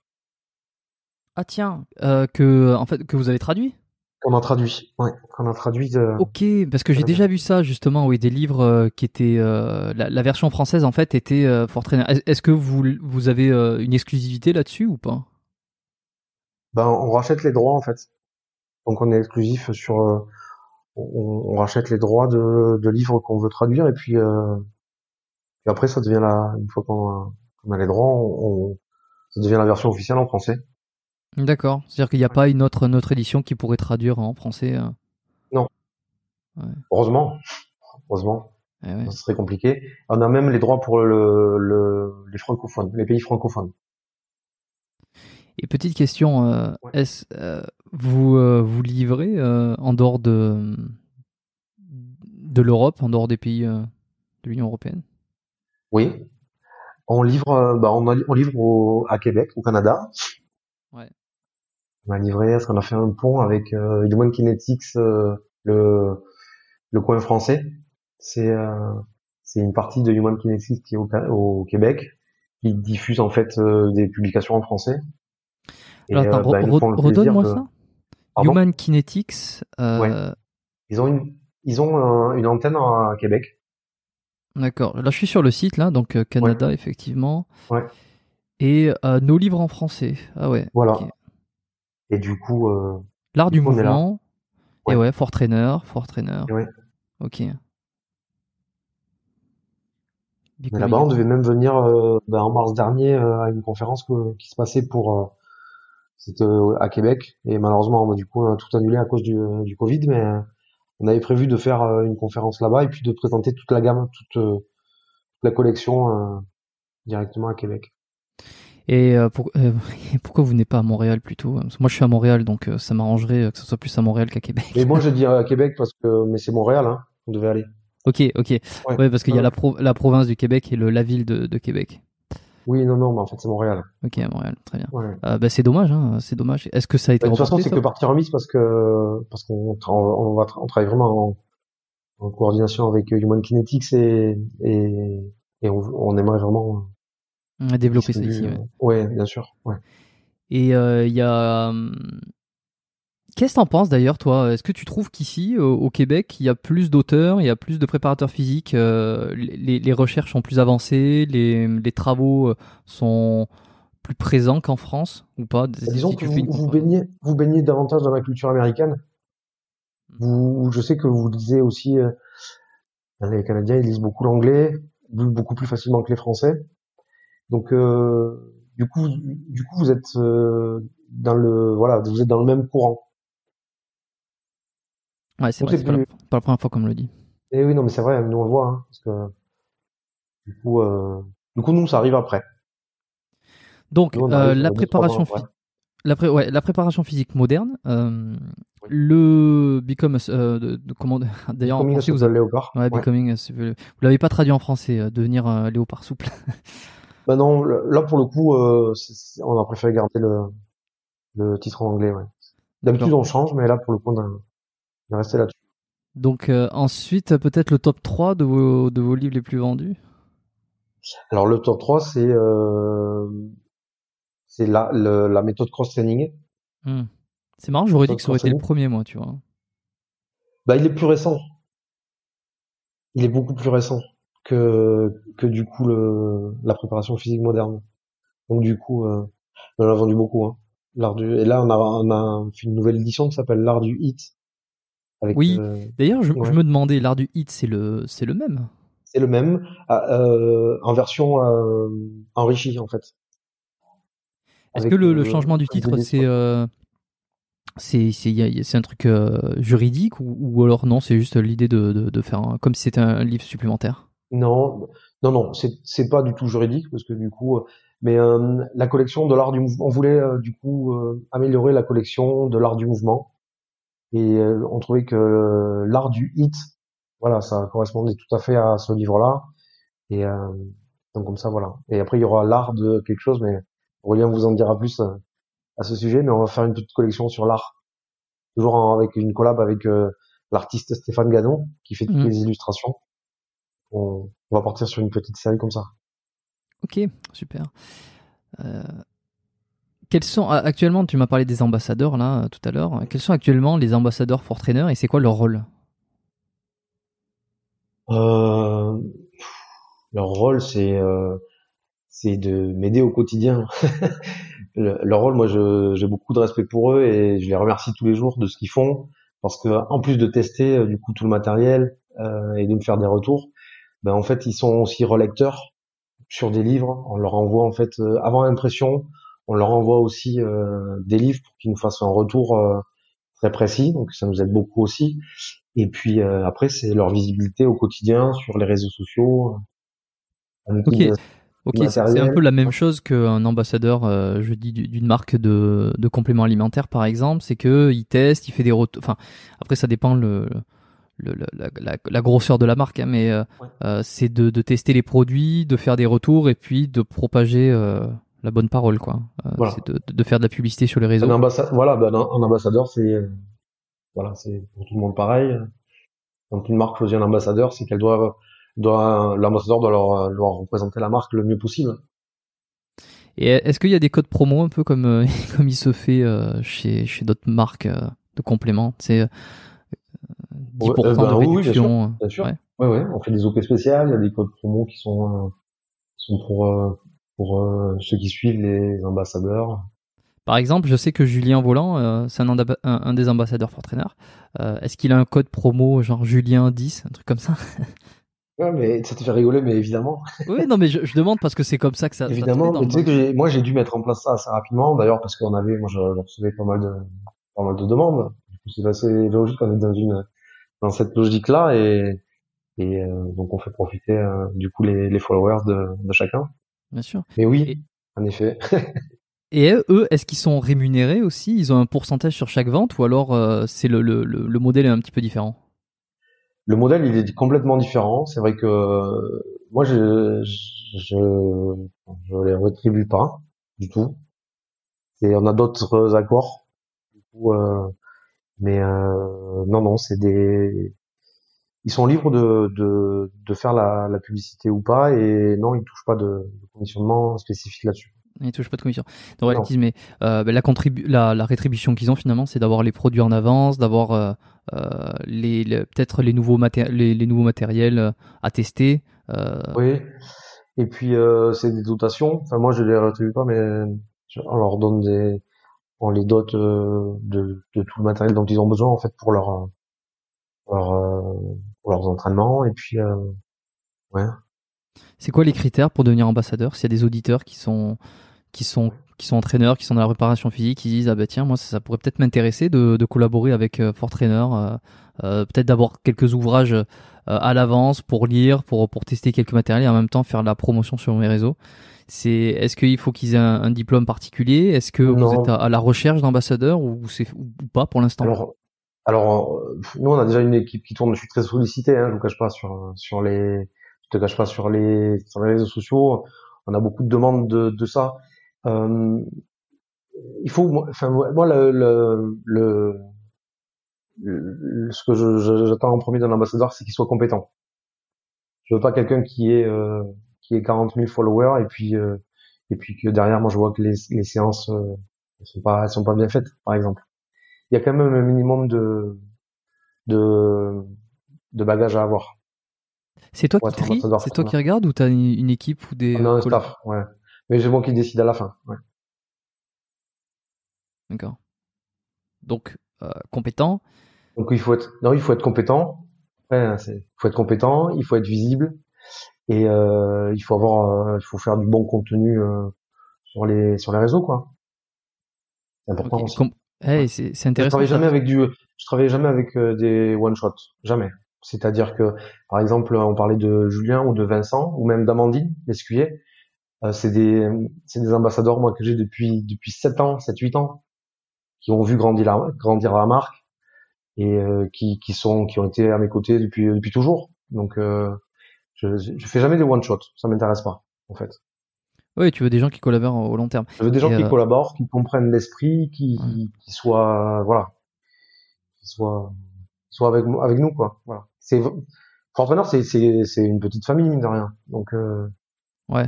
Ah tiens, en fait que vous avez traduit? Qu'on a traduit, ouais, qu'on a traduit. De... Ok, parce que j'ai déjà vu ça justement, oui, des livres euh, qui étaient la, la, version française en fait était euh. Est-ce que vous vous avez une exclusivité là-dessus ou pas? Ben on rachète les droits en fait. Donc on est exclusif sur, euh, on, on, rachète les droits de, de livres qu'on veut traduire et puis, euh, et après ça devient la, une fois qu'on a, a, les droits, on, ça devient la version officielle en français. D'accord. C'est-à-dire qu'il n'y a pas une autre, notre édition qui pourrait traduire en français. Euh... Non. Ouais. Heureusement. Heureusement. Eh ouais. Ça serait compliqué. On a même les droits pour le, le, les francophones, les pays francophones. Et petite question, euh, est-ce euh, vous vous livrez en dehors de de l'Europe, en dehors des pays de l'Union européenne? Oui, on livre, bah on, on, livre au, à Québec, au Canada. On a livré, qu'on a fait un pont avec euh, Human Kinetics, le le coin français. C'est c'est une partie de Human Kinetics qui est au, au Québec, qui diffuse en fait des publications en français. Alors, attends, euh, bah, redonne-moi ça. Human Kinetics. Euh... Ils ont une, ils ont une antenne à Québec. D'accord. Là, je suis sur le site, là, donc euh, Canada, effectivement. Ouais. Et euh, nos livres en français. Ah ouais. Voilà. Et du coup. L'art du mouvement. Et ouais, Fort Trainer, Fort Trainer. Ouais. Ok. Là-bas, on devait même venir ben, en mars dernier à une conférence qui se passait pour c'était à Québec et malheureusement du coup on a tout annulé à cause du, du Covid mais on avait prévu de faire euh, une conférence là-bas et puis de présenter toute la gamme toute, euh, la collection euh, directement à Québec. Et pour, pourquoi vous n'êtes pas à Montréal plutôt? Moi, je suis à Montréal, donc ça m'arrangerait que ce soit plus à Montréal qu'à Québec. Mais moi, je dis à Québec parce que, mais c'est Montréal, hein. On devait aller. Ok, ok. Ouais, parce qu'il y a la, la province du Québec et le, la ville de, de Québec. Oui, non, non, mais en fait, c'est Montréal. Ok, Montréal, très bien. Euh, bah, c'est dommage, hein, c'est dommage. Est-ce que ça a été bah, De toute façon, c'est que partie remise parce que parce qu'on on, va on travaille vraiment en coordination avec Human Kinetics et, et, et on, on, aimerait vraiment développer ça ici. Ouais. ouais. bien sûr. Ouais. Et il euh, y a. Qu'est-ce que t'en penses d'ailleurs, toi? Est-ce que tu trouves qu'ici, au, Québec, il y a plus d'auteurs, il y a plus de préparateurs physiques, euh, les, les, recherches sont plus avancées, les, les travaux sont plus présents qu'en France ou pas? Bah, Disons que vous, vous, baignez, vous baignez davantage dans la culture américaine. Vous, je sais que vous lisez aussi, euh, les Canadiens, ils lisent beaucoup l'anglais, beaucoup plus facilement que les Français. Donc, euh, du coup, du coup, vous êtes euh, dans le, voilà, vous êtes dans le même courant. Ouais, c'est vrai, pas, la première fois qu'on me le dit. Eh oui, non, mais c'est vrai, nous on le voit, hein, parce que du coup, euh, du coup, nous, ça arrive après. Donc, euh, la préparation, la, ouais, la préparation physique moderne, euh, le become, de, de, comment, d'ailleurs en français vous avez léopard. Ouais, becoming, vous l'avez pas traduit en français, devenir léopard souple. Bah non, là pour le coup, on a préféré garder le, le titre en anglais. Ouais. D'habitude on change, mais là pour le coup on est resté là-dessus. Donc ensuite peut-être le top 3 de vos, de vos livres les plus vendus? Alors le top 3 c'est la, la méthode cross-training. Hmm. C'est marrant, j'aurais dit que ça aurait été le premier, moi, tu vois. Bah, il est plus récent. Il est beaucoup plus récent que, que du coup le, la préparation physique moderne. Donc du coup, euh, on a vendu beaucoup. Hein. L'art du... Et là, on a, on a fait une nouvelle édition qui s'appelle l'art du hit. Avec, oui. Euh, D'ailleurs, je, je, me demandais, l'art du hit, c'est le, c'est le même? C'est le même, euh, en version enrichie en fait. Est-ce que le, changement du titre, c'est c'est un truc juridique ou, ou, alors non, c'est juste l'idée de, de, de, faire comme si c'était un livre supplémentaire? Non, non, non, c'est pas du tout juridique parce que du coup, euh, mais euh, la collection de l'art du mouvement, on voulait du coup améliorer la collection de l'art du mouvement et on trouvait que l'art du hit, voilà, ça correspondait tout à fait à ce livre-là et donc comme ça, voilà. Et après, il y aura l'art de quelque chose, mais Aurélien vous en dira plus euh, à ce sujet, mais on va faire une petite collection sur l'art, toujours avec une collab avec euh, l'artiste Stéphane Ganon qui fait toutes mm. les illustrations. On, va partir sur une petite série comme ça. Ok, super. Euh, quels sont actuellement, tu m'as parlé des ambassadeurs là tout à l'heure. Quels sont actuellement les ambassadeurs for trainer et c'est quoi leur rôle? Leur rôle, c'est c'est de m'aider au quotidien. leur rôle, moi, j'ai beaucoup de respect pour eux et je les remercie tous les jours de ce qu'ils font parce que en plus de tester euh, du coup tout le matériel euh, et de me faire des retours, ben en fait ils sont aussi relecteurs sur des livres. On leur envoie en fait euh, avant l'impression, on leur envoie aussi euh, des livres pour qu'ils nous fassent un retour euh, très précis. Donc ça nous aide beaucoup aussi. Et puis après c'est leur visibilité au quotidien sur les réseaux sociaux. Ok. Ok, c'est un peu la même chose qu'un ambassadeur, je dis, d'une marque de, de compléments alimentaires, par exemple. C'est que il teste, il fait des retours. Enfin, après, ça dépend le, le la, la, la, grosseur de la marque, hein, mais euh, euh, c'est de, de, tester les produits, de faire des retours et puis de propager la bonne parole, quoi. C'est de, de, faire de la publicité sur les réseaux. Un voilà, ben, un, ambassadeur, c'est voilà, c'est pour tout le monde pareil. Quand une marque choisit un ambassadeur, c'est qu'elle doit doit l'ambassadeur doit leur, leur, représenter la marque le mieux possible. Et est-ce qu'il y a des codes promo un peu comme euh, comme il se fait euh, chez chez d'autres marques euh, de compléments, c'est 10% de réduction. bien sûr. Ouais. Ouais, on fait des OP spéciales, il y a des codes promo qui sont sont pour pour ceux qui suivent les ambassadeurs. Par exemple, je sais que Julien Volant, c'est un, un, des ambassadeurs for Trainer. Est-ce qu'il a un code promo genre Julien 10, un truc comme ça? Ouais, mais ça te fait rigoler, mais évidemment. oui, non, mais je, je demande parce que c'est comme ça que ça. Évidemment, mais tu sais que moi j'ai dû mettre en place ça assez rapidement, d'ailleurs parce qu'on avait, moi je, recevais pas mal de, pas mal de demandes. Du coup, c'est assez logique, on est dans une, dans cette logique-là et, et euh, donc on fait profiter euh, du coup les, les followers de, de, chacun. Bien sûr. Mais oui, en effet. et eux, est-ce qu'ils sont rémunérés aussi? Ils ont un pourcentage sur chaque vente ou alors euh, c'est le, le, le modèle est un petit peu différent? Le modèle, il est complètement différent. C'est vrai que moi, je, je, je les retribue pas du tout. Et on a d'autres accords. Du coup, mais euh, non, non, c'est des. ils sont libres de, de, de faire la, la, publicité ou pas, et non, ils touchent pas de, de commissionnement spécifique là-dessus. Ils touchent pas de commission. Donc, mais euh, ben, la, la, la, rétribution qu'ils ont finalement, c'est d'avoir les produits en avance, d'avoir euh, euh, les, peut-être les nouveaux les, les, nouveaux matériels à tester. Oui. Et puis c'est des dotations. Enfin moi je les rétribue pas, mais on leur donne des, on les dote de, de tout le matériel dont ils ont besoin en fait pour leur pour leurs entraînements et puis ouais. C'est quoi les critères pour devenir ambassadeur? S'il y a des auditeurs qui sont entraîneurs, qui sont dans la réparation physique, qui disent ah ben tiens moi ça, pourrait peut-être m'intéresser de, de, collaborer avec euh, Fort Trainer, euh, euh, peut-être d'avoir quelques ouvrages euh, à l'avance pour lire, pour pour tester quelques matériels et en même temps faire la promotion sur mes réseaux. C'est est-ce qu'il faut qu'ils aient un, diplôme particulier? Est-ce que vous êtes à, la recherche d'ambassadeurs ou c'est ou pas pour l'instant? Alors alors nous on a déjà une équipe qui tourne, je suis très sollicité, hein, je vous cache pas sur sur les je te cache pas sur les sur les réseaux sociaux, on a beaucoup de demandes de, de ça. Euh, il faut, enfin moi le, le, le, ce que j'attends en premier d'un ambassadeur, c'est qu'il soit compétent. Je veux pas quelqu'un qui est euh, qui est 40 000 followers et puis euh, et puis que derrière moi je vois que les, les séances euh, sont pas sont pas bien faites par exemple. Il y a quand même un minimum de de de bagages à avoir. C'est toi qui trie, c'est toi qui regarde ou t'as une, une équipe ou des Non, un staff, ouais. Mais c'est moi qui décide à la fin. Ouais. D'accord. Donc euh, compétent. Donc il faut être non, il faut être compétent. Ouais, il faut être compétent, il faut être visible et euh, il faut avoir, euh, il faut faire du bon contenu euh, sur les sur les réseaux quoi. C'est important aussi. c'est intéressant. Je travaille jamais avec du, je travaille jamais avec des one shot, jamais. C'est-à-dire que, par exemple, on parlait de Julien ou de Vincent ou même d'Amandine, l'escuyer. Euh, c'est des, c'est des ambassadeurs moi que j'ai depuis depuis 7 ans, 7 8 ans qui ont vu grandir la, grandir la marque et euh, qui qui sont qui ont été à mes côtés depuis depuis toujours. Donc euh, je je fais jamais des one shot, ça m'intéresse pas en fait. Oui, tu veux des gens qui collaborent au long terme. Je veux des gens qui collaborent, qui comprennent l'esprit, qui, qui soient voilà, qui soient soient avec avec nous quoi. Voilà. C'est Fortreneur, c'est c'est c'est une petite famille mine de rien. Donc ouais.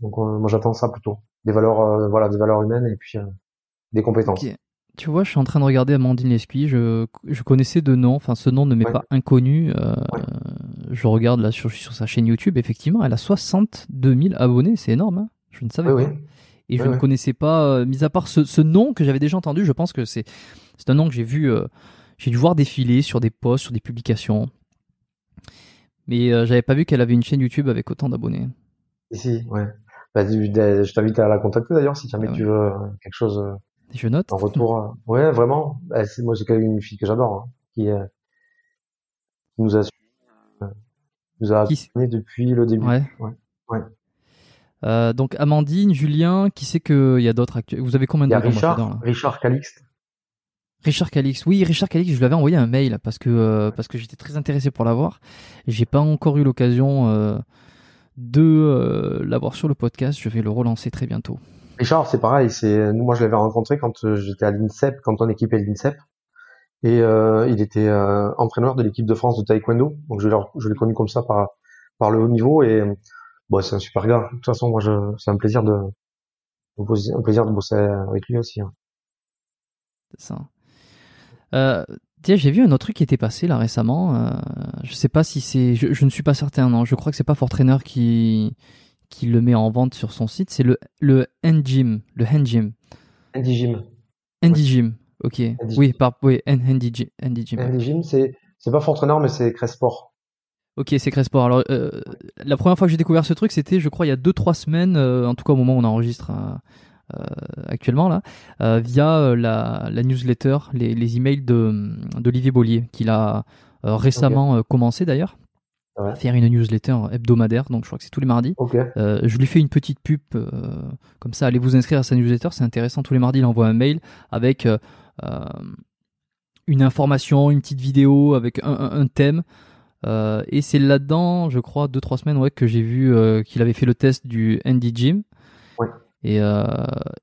Donc euh, moi j'attends ça plutôt. Des valeurs, euh, voilà, des valeurs humaines et puis euh, des compétences. Tu vois, je suis en train de regarder Amandine Lescuy. Je, je connaissais de nom. Enfin, ce nom ne m'est pas inconnu. Je regarde là sur, sur sa chaîne YouTube. Effectivement, elle a 62 000 abonnés. C'est énorme. Hein je ne savais pas. Et je ne connaissais pas, mis à part ce, ce nom que j'avais déjà entendu, je pense que c'est un nom que j'ai vu, j'ai dû voir défiler sur des posts, sur des publications. Mais j'avais pas vu qu'elle avait une chaîne YouTube avec autant d'abonnés. Si, ouais. Bah, je t'invite à la contacter d'ailleurs si jamais ah tu veux euh, quelque chose. Euh, je note. En retour. Euh, ouais, vraiment. Bah, moi, c'est une fille que j'adore, hein, qui, nous a nous a accompagnés depuis le début. Ouais. ouais. donc Amandine, Julien, qui sait qu'il y a d'autres actuels Vous avez combien de Richard, Richard Calixte. Richard Calix, oui, Richard Calix, je lui avais envoyé un mail parce que parce que j'étais très intéressé pour l'avoir. J'ai pas encore eu l'occasion de euh, l'avoir sur le podcast. Je vais le relancer très bientôt. Richard, c'est pareil. C'est moi, je l'avais rencontré quand euh, j'étais à l'INSEP, quand on équipait l'INSEP, et euh, il était euh, entraîneur de l'équipe de France de taekwondo. Donc je l'ai je l'ai connu comme ça par par le haut niveau et bon, c'est un super gars. De toute façon, moi, je, c'est un plaisir de un plaisir de bosser avec lui aussi. Hein. C'est ça. Euh, Tiens, j'ai vu un autre truc qui était passé là récemment. Je sais pas si c'est, je, ne suis pas certain. Non, je crois que c'est pas Fortrainer qui qui le met en vente sur son site. C'est le le Gym, le Handgym. Gym. Gym. Ok. Oui, par oui, Handy Gym. Gym, c'est c'est pas Fortrainer mais c'est Cresport. Ok, c'est Cresport. Alors, euh, la première fois que j'ai découvert ce truc, c'était, je crois, il y a 2-3 semaines, euh, en tout cas au moment où on enregistre euh, actuellement là, via la, la, newsletter, les, les emails de d'Olivier Bollier, qu'il a récemment commencé d'ailleurs. à faire une newsletter hebdomadaire, donc je crois que c'est tous les mardis. je lui fais une petite pub, comme ça, allez vous inscrire à sa newsletter, c'est intéressant. Tous les mardis, il envoie un mail avec une information, une petite vidéo, avec un, un, thème. et c'est là-dedans, je crois, deux trois semaines ouais, que j'ai vu qu'il avait fait le test du Andy Gym. Et, euh,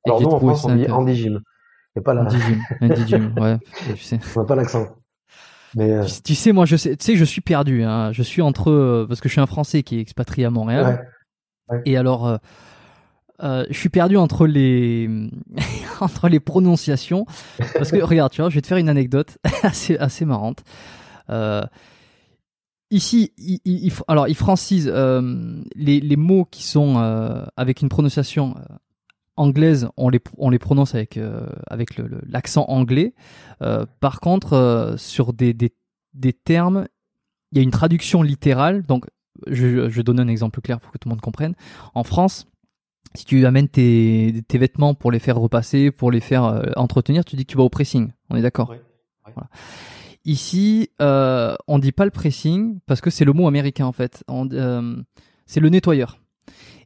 Alors nous, en France, on dit Andy Gym. Et pas la... Andy Gym, Andy Gym, ouais, On n'a pas l'accent. Mais euh, Tu, tu sais, moi, je sais, tu sais, je suis perdu. Hein. Je suis entre euh, parce que je suis un Français qui est expatrié à Montréal. ouais. Et alors, euh, je suis perdu entre les entre les prononciations parce que regarde, tu vois, je vais te faire une anecdote assez assez marrante. Euh, ici, il, il- alors il francise euh, les, les mots qui sont avec une prononciation anglaise, on les on les prononce avec avec l'accent anglais. Par contre, sur des, des des termes, il y a une traduction littérale. Donc, je, je donne un exemple clair pour que tout le monde comprenne. En France, si tu amènes tes, tes vêtements pour les faire repasser, pour les faire euh, entretenir, tu dis que tu vas au pressing. On est d'accord? Ouais, ouais. Voilà. Ici, euh, on dit pas le pressing parce que c'est le mot américain en fait. Euh, c'est le nettoyeur.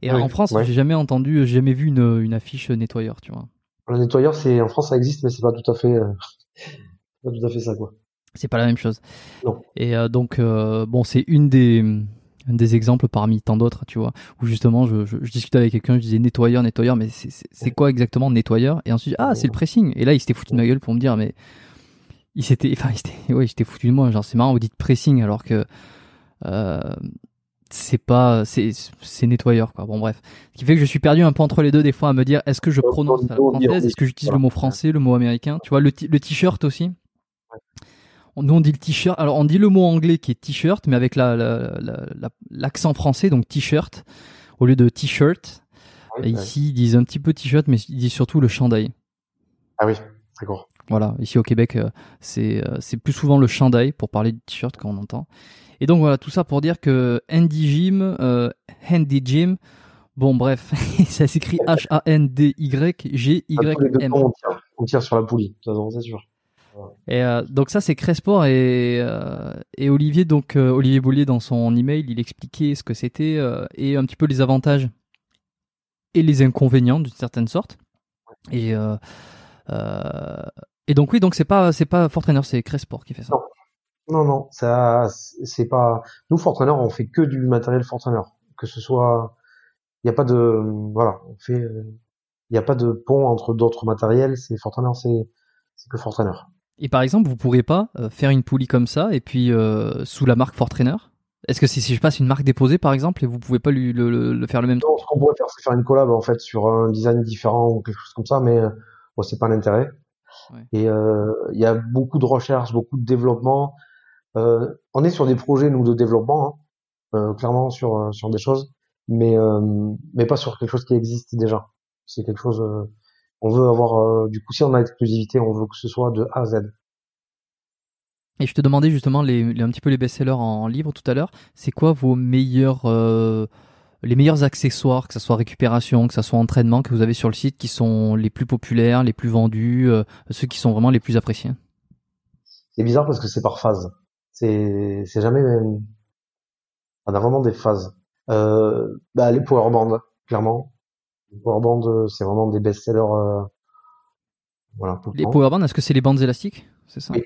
Et en France, j'ai jamais entendu, j'ai jamais vu une, une affiche nettoyeur, tu vois. Le nettoyeur, c'est en France, ça existe, mais c'est pas tout à fait, euh, pas tout à fait ça, quoi. C'est pas la même chose. Non. Et euh, donc, euh, bon, c'est une des, des exemples parmi tant d'autres, tu vois, où justement, je, je, je discutais avec quelqu'un, je disais nettoyeur, nettoyeur, mais c'est- quoi exactement nettoyeur? Et ensuite, ah, c'est le pressing. Et là, il s'était foutu de ma gueule pour me dire, mais il s'était, enfin, il s'était, ouais, il s'était foutu de moi. Genre, c'est marrant, vous dites pressing alors que euh, c'est pas, c'est, nettoyeur, quoi. Bon, bref. Ce qui fait que je suis perdu un peu entre les deux des fois à me dire, est-ce que je prononce à la française? Est-ce que j'utilise le mot français, le mot américain? Tu vois, le t-shirt aussi? On- Nous, on dit le t-shirt. Alors, on dit le mot anglais qui est t-shirt, mais avec la, la- la- la- l'accent français, donc t-shirt, au lieu de t-shirt. Ici, ils disent un petit peu t-shirt, mais ils disent surtout le chandail. Ah oui, d'accord. Voilà, ici au Québec, euh, c'est euh, c'est plus souvent le chandail pour parler de t-shirt quand on entend. Et donc voilà, tout ça pour dire que Handy Gym, euh, Handy Gym, bon bref, ça s'écrit H-A-N-D-Y-G-Y-M. on tire, on tire sur la poulie, c'est sûr. Euh, donc ça c'est Cresport et, euh, et Olivier donc euh, Olivier Bollier dans son email il expliquait ce que c'était et un petit peu les avantages et les inconvénients d'une certaine sorte et donc oui donc c'est pas c'est pas Fortrainer c'est Cresport qui fait ça Non. Non, non, ça, c'est pas. Nous, Fortrainer, on fait que du matériel Fortrainer. Que ce soit, il n'y a pas de, voilà, on fait, il n'y a pas de pont entre d'autres matériels. C'est Fortrainer, c'est, c'est que Fortrainer. Et par exemple vous pourrez pas euh, faire une poulie comme ça et puis euh, sous la marque Fortrainer est-ce que si, si je passe une marque déposée par exemple et vous pouvez pas lui le, le- le faire le même truc Non, ce qu'on pourrait faire, c'est faire une collab en fait sur un design différent ou quelque chose comme ça, mais euh, bon, c'est pas l'intérêt. Ouais. Et euh, il y a beaucoup de recherche, beaucoup de développement. Euh, on est sur des projets nous de développement, hein, clairement sur sur des choses, mais mais pas sur quelque chose qui existe déjà. C'est quelque chose. On veut avoir euh, du coup si on a l'exclusivité, on veut que ce soit de A à Z. Et je te demandais justement les, les- un petit peu les best-sellers en livre tout à l'heure. C'est quoi vos meilleurs, euh, les meilleurs accessoires, que ça soit récupération, que ça soit entraînement, que vous avez sur le site, qui sont les plus populaires, les plus vendus, euh, ceux qui sont vraiment les plus appréciés? C'est bizarre parce que c'est par phase. C'est c'est jamais. On a vraiment des phases. Euh, bah, les powerbands, clairement. Les powerbands, euh, c'est vraiment des best-sellers. euh, voilà, tout le Les temps. powerbands, est-ce que c'est les bandes élastiques C'est ça Oui.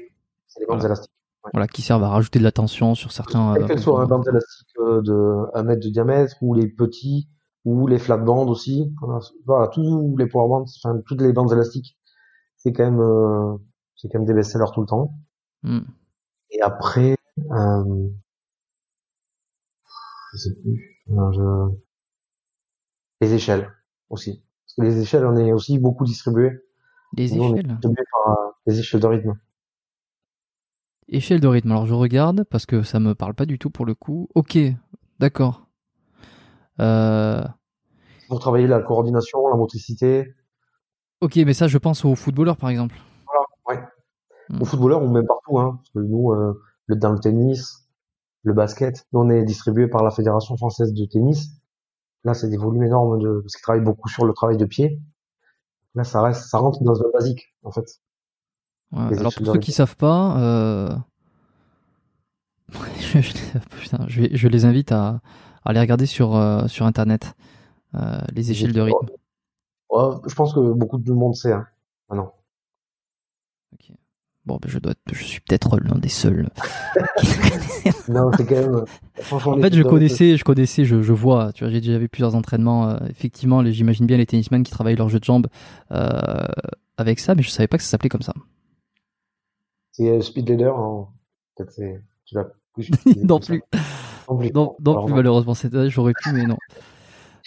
C'est les bandes Voilà. élastiques. Voilà, qui servent à rajouter de la tension sur certains. Quelles euh, qu'elles soient, un bande élastique euh, de 1 mètre de diamètre, ou les petits, ou les flat bands aussi. Voilà, Voilà, tous les powerbands, enfin, toutes les bandes élastiques, c'est quand même, euh, c'est quand même des best-sellers tout le temps. hmm. Et après, euh, je sais plus, non, je- les échelles aussi. Parce que les échelles, on est aussi beaucoup distribués. Les Nous, échelles. par euh, les échelles de rythme. Échelle de rythme. Alors je regarde parce que ça me parle pas du tout pour le coup. Ok, d'accord. Euh, Pour travailler la coordination, la motricité, ok, mais ça, je pense aux footballeurs par exemple. ouais. Hmm. Aux footballeurs ou même partout, hein. Parce que nous, euh, le, dans le tennis, le basket, nous, on est distribué par la Fédération française de tennis. Là, c'est des volumes énormes de, parce qu'ils travaillent beaucoup sur le travail de pied. Là, ça reste, ça rentre dans un basique, en fait. Ouais, alors pour ceux qui savent pas, euh... je, je- putain, je vais- je les invite à, à aller regarder sur, euh, sur internet euh, les échelles de rythme. Ouais, je pense que beaucoup de monde sait, hein. Ah non. Ok. Bon, ben, je dois, je suis peut-être l'un des seuls. qui Non, c'est quand même, franchement, En fait, je connaissais, je connaissais, je, je vois. Tu vois, j'ai déjà vu plusieurs entraînements. euh, effectivement, j'imagine bien les tennisman qui travaillent leur jeu de jambes euh, avec ça, mais je savais pas que ça s'appelait comme ça. C'est euh, Speed Leader Peut-être c'est, tu l'as plus. non, plus. non, non, plus. malheureusement, j'aurais pu, mais non.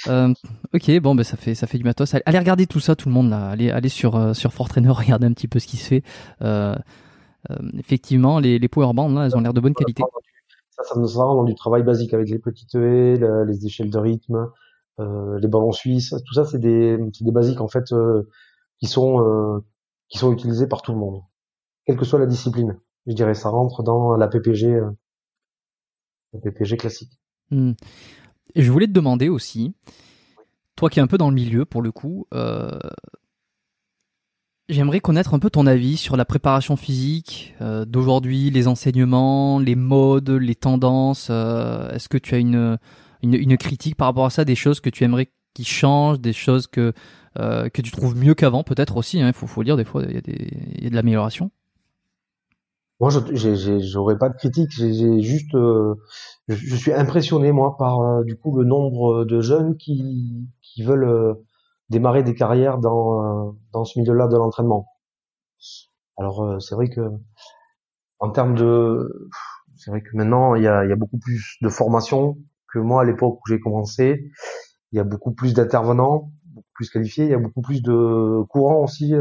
Euh, ok, bon, ben ça fait ça fait du matos. Allez, regarder tout ça, tout le monde là. Allez, allez sur euh, sur Fortrainer, regarder un petit peu ce qui se fait. Euh, euh effectivement, les les powerbands là, elles ont l'air de bonne qualité. Ça, ça nous rend dans du travail basique avec les petites haies, les échelles de rythme, les ballons suisses. Tout ça, c'est des des basiques en fait qui sont qui sont utilisés par tout le monde, quelle que soit la discipline. Je dirais, ça rentre dans la PPG, la PPG classique. Hmm. Et je voulais te demander aussi, toi qui es un peu dans le milieu pour le coup, euh, j'aimerais connaître un peu ton avis sur la préparation physique euh, d'aujourd'hui, les enseignements, les modes, les tendances. Euh, est-ce que tu as une, une, critique par rapport à ça, des choses que tu aimerais qui changent, des choses que, que tu trouves mieux qu'avant peut-être aussi, hein, il faut, faut le dire, des fois il y a, des, y a de l'amélioration? Moi, j'aurais pas de critique. J'ai juste, euh, je, suis impressionné moi par euh, du coup le nombre de jeunes qui qui veulent euh, démarrer des carrières dans dans ce milieu-là de l'entraînement. Alors c'est vrai que en termes de, c'est vrai que maintenant il y a, y a beaucoup plus de formation que moi à l'époque où j'ai commencé. Il y a beaucoup plus d'intervenants, beaucoup plus qualifiés. Il y a beaucoup plus de courants aussi,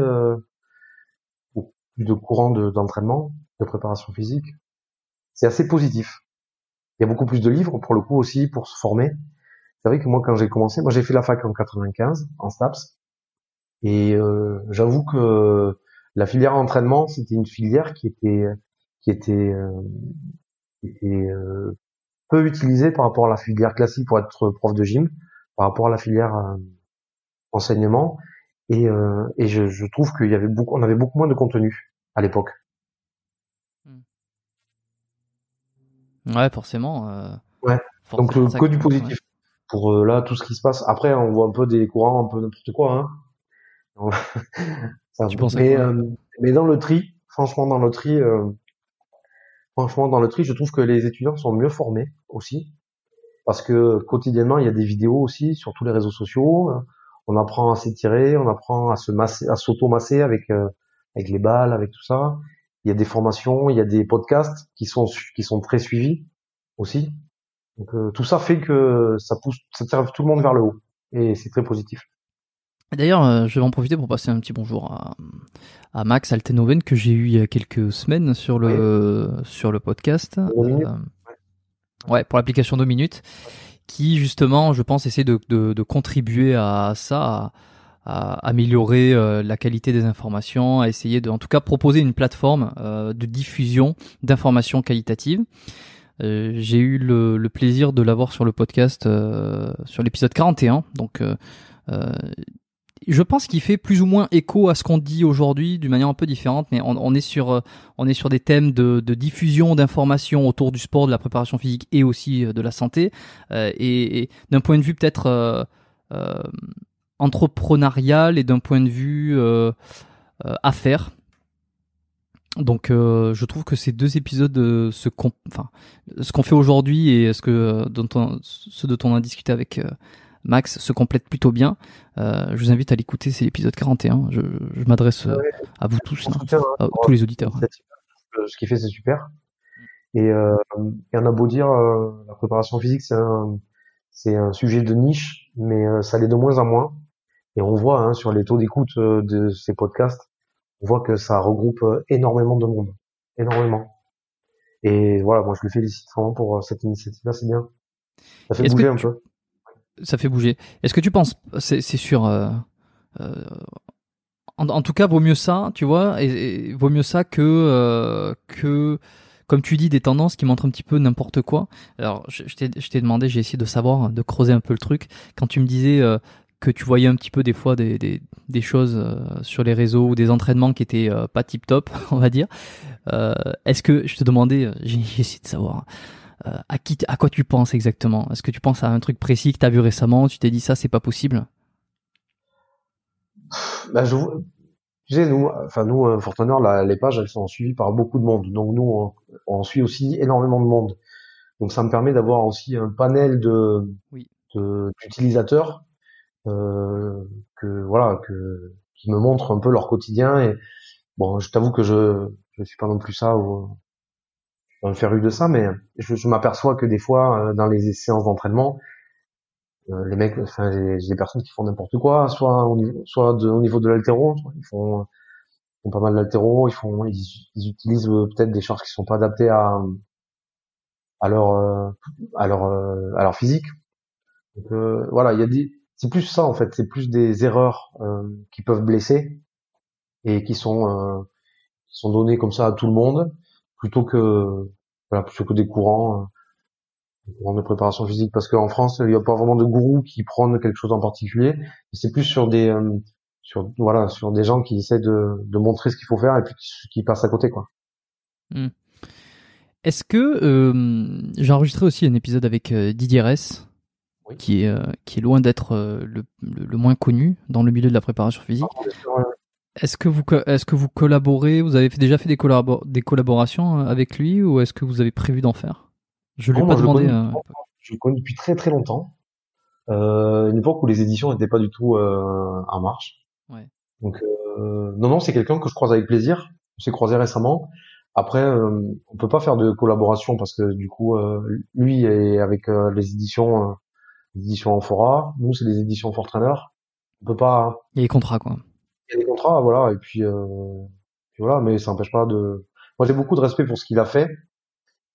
beaucoup plus de courants d'entraînement de préparation physique, c'est assez positif. Il y a beaucoup plus de livres pour le coup aussi pour se former. C'est vrai que moi quand j'ai commencé, moi j'ai fait la fac en 95 en STAPS et euh, j'avoue que la filière entraînement c'était une filière qui était qui était, euh, qui était euh, peu utilisée par rapport à la filière classique pour être prof de gym, par rapport à la filière euh, enseignement et, et je, je trouve qu'il y avait beaucoup on avait beaucoup moins de contenu à l'époque. Ouais, forcément. Euh, ouais. Donc que du positif pour euh, là tout ce qui se passe. Après, on voit un peu des courants, un peu n'importe quoi. Hein. tu penses mais, euh, mais dans le tri, franchement, dans le tri, franchement, dans le tri, je trouve que les étudiants sont mieux formés aussi, parce que quotidiennement, il y a des vidéos aussi sur tous les réseaux sociaux. On apprend à s'étirer, on apprend à se masser, à s'auto-masser avec avec les balles, avec tout ça il y a des formations, il y a des podcasts qui sont qui sont très suivis aussi. Donc euh, tout ça fait que ça pousse, ça tire tout le monde vers le haut et c'est très positif. D'ailleurs, euh, je vais en profiter pour passer un petit bonjour à, à Max Altenoven que j'ai eu il y a quelques semaines sur le sur le podcast. Euh, ouais, pour l'application 2 minutes, qui justement, je pense, essaie de, de, de contribuer à ça. À, à améliorer euh, la qualité des informations, à essayer de, en tout cas, proposer une plateforme euh, de diffusion d'informations qualitatives. Euh, j'ai eu le, le, plaisir de l'avoir sur le podcast sur l'épisode 41, donc je pense qu'il fait plus ou moins écho à ce qu'on dit aujourd'hui d'une manière un peu différente, mais on, on, est sur on est sur des thèmes de, de diffusion d'informations autour du sport, de la préparation physique et aussi de la santé, et, et d'un point de vue peut-être entrepreneurial et d'un point de vue euh, euh, affaires. Donc euh, je trouve que ces deux épisodes se enfin ce qu'on fait aujourd'hui et ce que dont on, ce dont on a discuté avec Max se complètent plutôt bien. je vous invite à l'écouter, c'est l'épisode 41. Je, je m'adresse à vous tous, hein, à tous les auditeurs. Ce qu'il fait, c'est super. Et, euh, et on a beau dire, la préparation physique, c'est un, c'est un sujet de niche, mais ça l'est de moins en moins. Et on voit hein, sur les taux d'écoute euh, de ces podcasts, on voit que ça regroupe euh, énormément de monde, énormément. Et voilà, moi je le félicite vraiment pour euh, cette initiative-là, c'est bien. Ça fait bouger un peu. Ça fait bouger. Est-ce que tu penses, c'est sûr, euh, euh, en, en, tout cas, vaut mieux ça, tu vois, et, vaut mieux ça que euh, que comme tu dis, des tendances qui montrent un petit peu n'importe quoi. Alors, je, je t'ai demandé, j'ai essayé de savoir, de creuser un peu le truc. Quand tu me disais, euh, que tu voyais un petit peu des fois des, des, des choses euh, sur les réseaux ou des entraînements qui étaient euh, pas tip top, on va dire. Euh, Est-ce que je te demandais, essayé de savoir à qui, à quoi tu penses exactement? Est-ce que tu penses à un truc précis que tu as vu récemment Tu t'es dit ça, c'est pas possible? Bah, je, sais, nous, enfin nous, Fortuneur, les pages, elles sont suivies par beaucoup de monde. Donc nous, on, on suit aussi énormément de monde. Donc ça me permet d'avoir aussi un panel de oui. d'utilisateurs que voilà que qui me montrent un peu leur quotidien et bon je t'avoue que je je suis pas non plus ça ou un féru de ça, mais je, je m'aperçois que des fois, dans les séances d'entraînement, les mecs, enfin, j'ai des personnes qui font n'importe quoi, soit au niveau, soit de, au niveau de l'altéro, ils font, font pas mal d'altéro, ils font, ils, ils utilisent peut-être des charges qui sont pas adaptées à, à leur, à leur, à leur physique. Donc euh, voilà, il y a des, c'est plus ça en fait, c'est plus des erreurs euh, qui peuvent blesser et qui sont euh, qui sont données comme ça à tout le monde, plutôt que voilà, plutôt que des courants, des courants de préparation physique, parce qu'en France, il n'y a pas vraiment de gourou qui prônent quelque chose en particulier, c'est plus sur des sur voilà sur des gens qui essaient de, montrer ce qu'il faut faire et puis qui, qui passent à côté quoi. Hmm. Est-ce que euh, j'ai enregistré aussi un épisode avec Didier Ress qui est euh, qui est loin d'être euh, le, le, moins connu dans le milieu de la préparation physique. Ah, est-ce que vous est-ce que vous collaborez Vous avez fait, déjà fait des, des collaborations euh, avec lui ou est-ce que vous avez prévu d'en faire? Je lui ai pas demandé. Je le connais depuis très très longtemps. Euh, une époque où les éditions n'étaient pas du tout euh, en marche. Ouais. Donc non non, c'est quelqu'un que je croise avec plaisir. On s'est croisé récemment. Après, on peut pas faire de collaboration parce que du coup, lui est avec les éditions éditions Amphora. Nous, c'est des éditions Fortrainer. On peut pas. Il y a des contrats, quoi. Il y a des contrats, voilà. Et puis, euh, voilà, mais ça n'empêche pas de. Moi, j'ai beaucoup de respect pour ce qu'il a fait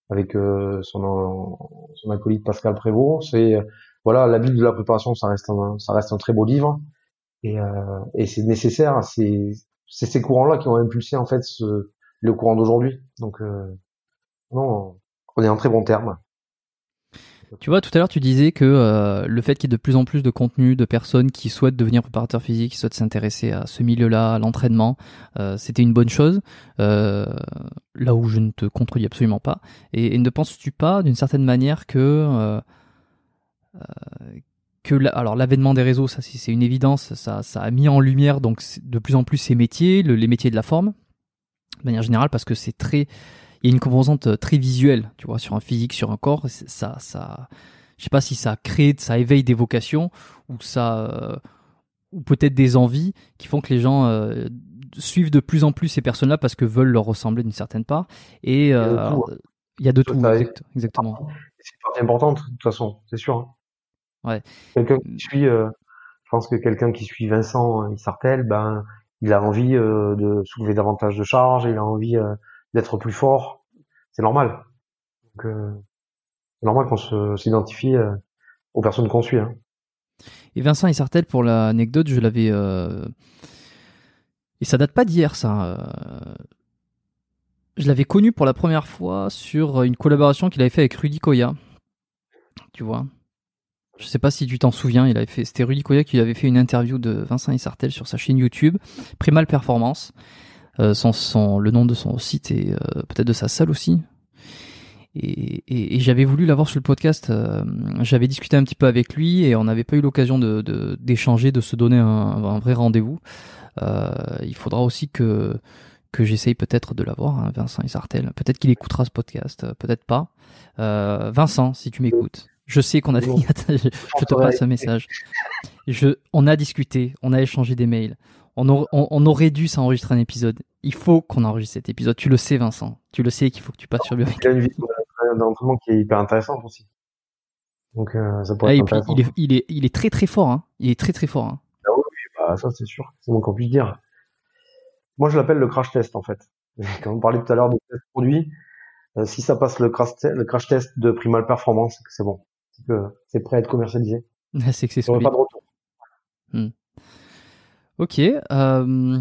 avec euh, son, son acolyte Pascal Prévost. C'est voilà, la Bible de la préparation, ça reste un, ça reste un très beau livre et, euh, et c'est nécessaire. C'est c'est ces courants-là qui ont impulsé en fait ce, le courant d'aujourd'hui. Donc euh, non, on est en très bon terme. Tu vois, tout à l'heure, tu disais que euh, le fait qu'il y ait de plus en plus de contenu de personnes qui souhaitent devenir préparateur physique, qui souhaitent s'intéresser à ce milieu-là, à l'entraînement, euh, c'était une bonne chose. Euh, là où je ne te contredis absolument pas. Et, ne penses-tu pas, d'une certaine manière, que alors l'avènement des réseaux, ça c'est une évidence, ça, ça a mis en lumière donc de plus en plus ces métiers, les métiers de la forme, de manière générale, parce que c'est très il y a une composante euh, très visuelle, tu vois, sur un physique, sur un corps. Ça, ça, je sais pas si ça crée, ça éveille des vocations ou ça, euh, ou peut-être des envies qui font que les gens euh, suivent de plus en plus ces personnes-là parce que veulent leur ressembler d'une certaine part. Et il y a de tout, exactement. C'est une partie importante, de toute façon, c'est sûr. Hein. Ouais. Quelqu'un qui suit, je pense que quelqu'un qui suit Vincent Sartel, ben, il a envie de soulever davantage de charges, il a envie d'être plus fort, c'est normal. Euh, c'est normal qu'on s'identifie euh, aux personnes qu'on suit. Hein. Et Vincent Isartel, pour l'anecdote, je l'avais. Euh... Et ça date pas d'hier, ça. Je l'avais connu pour la première fois sur une collaboration qu'il avait fait avec Rudy Koya. Tu vois? Je sais pas si tu t'en souviens, il avait fait. C'était Rudy Koya qui avait fait une interview de Vincent Isartel sur sa chaîne YouTube, Primal Performance. Euh, son, le nom de son site et euh, peut-être de sa salle aussi. Et, et, j'avais voulu l'avoir sur le podcast. Euh, j'avais discuté un petit peu avec lui et on n'avait pas eu l'occasion de, d'échanger, de, se donner un, un vrai rendez-vous. il faudra aussi que que j'essaye peut-être de l'avoir, hein, Vincent Isartel. Peut-être qu'il écoutera ce podcast, peut-être pas. Vincent, si tu m'écoutes, je sais qu'on a, je, je te passe un message. Je, on a discuté, on a échangé des mails on, aurait dû s'enregistrer un épisode. Il faut qu'on enregistre cet épisode. Tu le sais, Vincent. Tu le sais qu'il faut que tu passes sur le. Il a une vidéo d'entraînement qui est hyper intéressante aussi. Donc euh, ça pourrait ah, être il, est, il, est, il est très très fort. Hein. Il est très très fort. Hein. Ah oui, bah, ça c'est sûr. C'est moins qu'on puisse dire. Moi je l'appelle le crash test en fait. Quand on parlait tout à l'heure de test produit, euh, si ça passe le crash, le crash test de Primal Performance, c'est bon. C'est que c'est prêt à être commercialisé. c'est que c'est pas de retour. Hmm. Ok. Euh,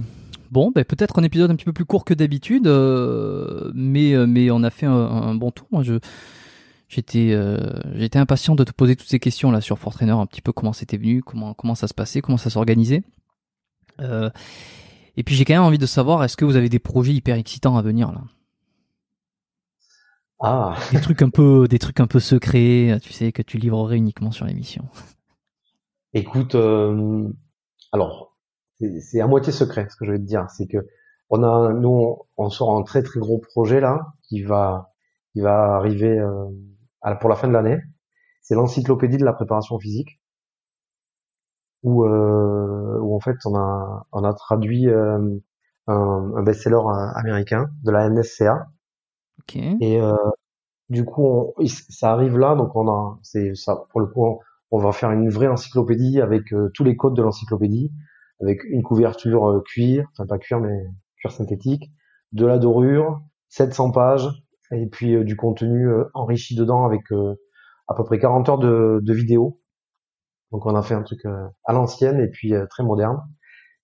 bon, ben, peut-être un épisode un petit peu plus court que d'habitude, euh, mais, euh, mais on a fait un, bon tour. Moi, je, j'étais, j'étais impatient de te poser toutes ces questions là sur Fortrainer, un petit peu comment c'était venu, comment, comment ça se passait, comment ça s'organisait. et puis j'ai quand même envie de savoir, est-ce que vous avez des projets hyper excitants à venir là? Ah. Des trucs un peu, des trucs un peu secrets, tu sais, que tu livrerais uniquement sur l'émission. Écoute, alors c'est à moitié secret ce que je vais te dire. C'est que on a, nous, on sort un très très gros projet là qui va, qui va arriver euh, pour la fin de l'année. C'est l'encyclopédie de la préparation physique, où, euh, où en fait on a, on a traduit euh, un, un best-seller américain de la NSCA. Okay. Et, euh, du coup, ça arrive là, donc on a, c'est ça pour le coup, on, va faire une vraie encyclopédie avec euh, tous les codes de l'encyclopédie, avec une couverture euh, cuir, enfin pas cuir mais cuir synthétique, de la dorure, 700 pages, et puis euh, du contenu enrichi dedans avec à peu près 40 heures de, de vidéos. Donc on a fait un truc à l'ancienne et puis très moderne.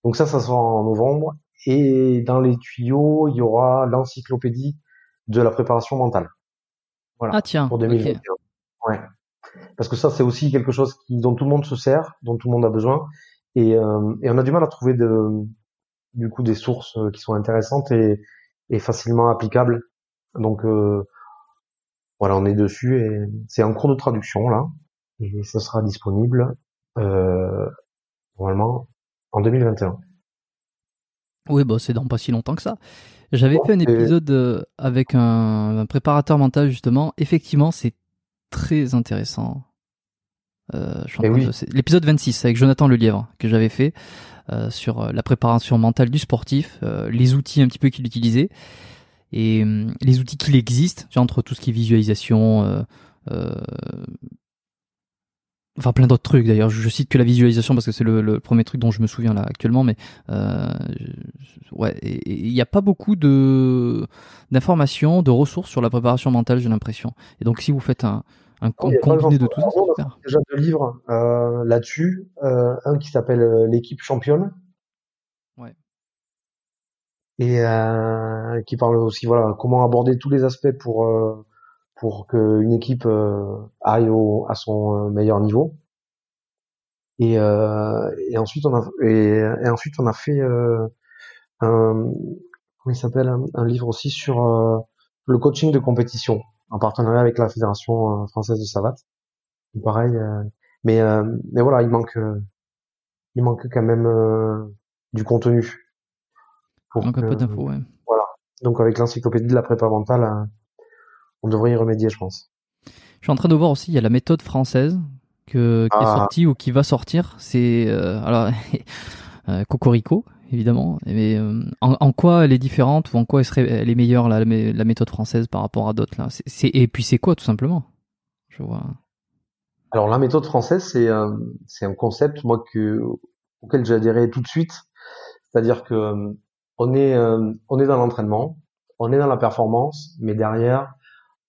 Donc ça, ça sera en novembre. Et dans les tuyaux, il y aura l'encyclopédie de la préparation mentale. Voilà. Ah tiens. Pour 2021. Ouais. Parce que ça, c'est aussi quelque chose qui, dont tout le monde se sert, dont tout le monde a besoin. Et, euh, et on a du mal à trouver de, du coup des sources euh, qui sont intéressantes et, et facilement applicables. Donc euh, voilà, on est dessus et c'est en cours de traduction là. Et ça sera disponible euh, normalement en 2021. Oui, bah c'est dans pas si longtemps que ça. J'avais fait un épisode euh, avec un, préparateur mental justement. Effectivement, c'est très intéressant. Euh, eh l'épisode 26 avec Jonathan Lelièvre que j'avais fait euh, sur la préparation mentale du sportif, les outils un petit peu qu'il utilisait et les outils qu'il existe, entre tout ce qui est visualisation, Enfin, plein d'autres trucs d'ailleurs. Je, cite que la visualisation parce que c'est le, premier truc dont je me souviens là actuellement, mais euh, ouais, il n'y a pas beaucoup de d'informations, de ressources sur la préparation mentale, j'ai l'impression. Et donc, si vous faites un, un combiné de tout ça, c'est super. Déjà deux livres euh, là-dessus, euh, un qui s'appelle euh, l'équipe championne. Ouais. Et euh, qui parle aussi voilà comment aborder tous les aspects pour pour qu'une équipe aille au, à son meilleur niveau. Et, et ensuite on a et, et, ensuite on a fait un comment il s'appelle un, livre aussi sur le coaching de compétition en partenariat avec la fédération française de savate. Pareil, mais mais voilà il manque il manque quand même du contenu. Pour un peu d'infos, ouais. Voilà. Donc avec l'encyclopédie de la prépa mentale on devrait y remédier, je pense. Je suis en train de voir aussi, il y a la méthode française que, qui est ah. sortie ou qui va sortir. C'est euh, alors euh, Cocorico, évidemment. Mais euh, en, quoi elle est différente ou en quoi elle, serait, elle est meilleure la, méthode française par rapport à d'autres là? Et puis c'est quoi tout simplement? Alors la méthode française, c'est un, c'est un concept moi que auquel adhéré tout de suite. C'est-à-dire que on est on est dans l'entraînement, on est dans la performance, mais derrière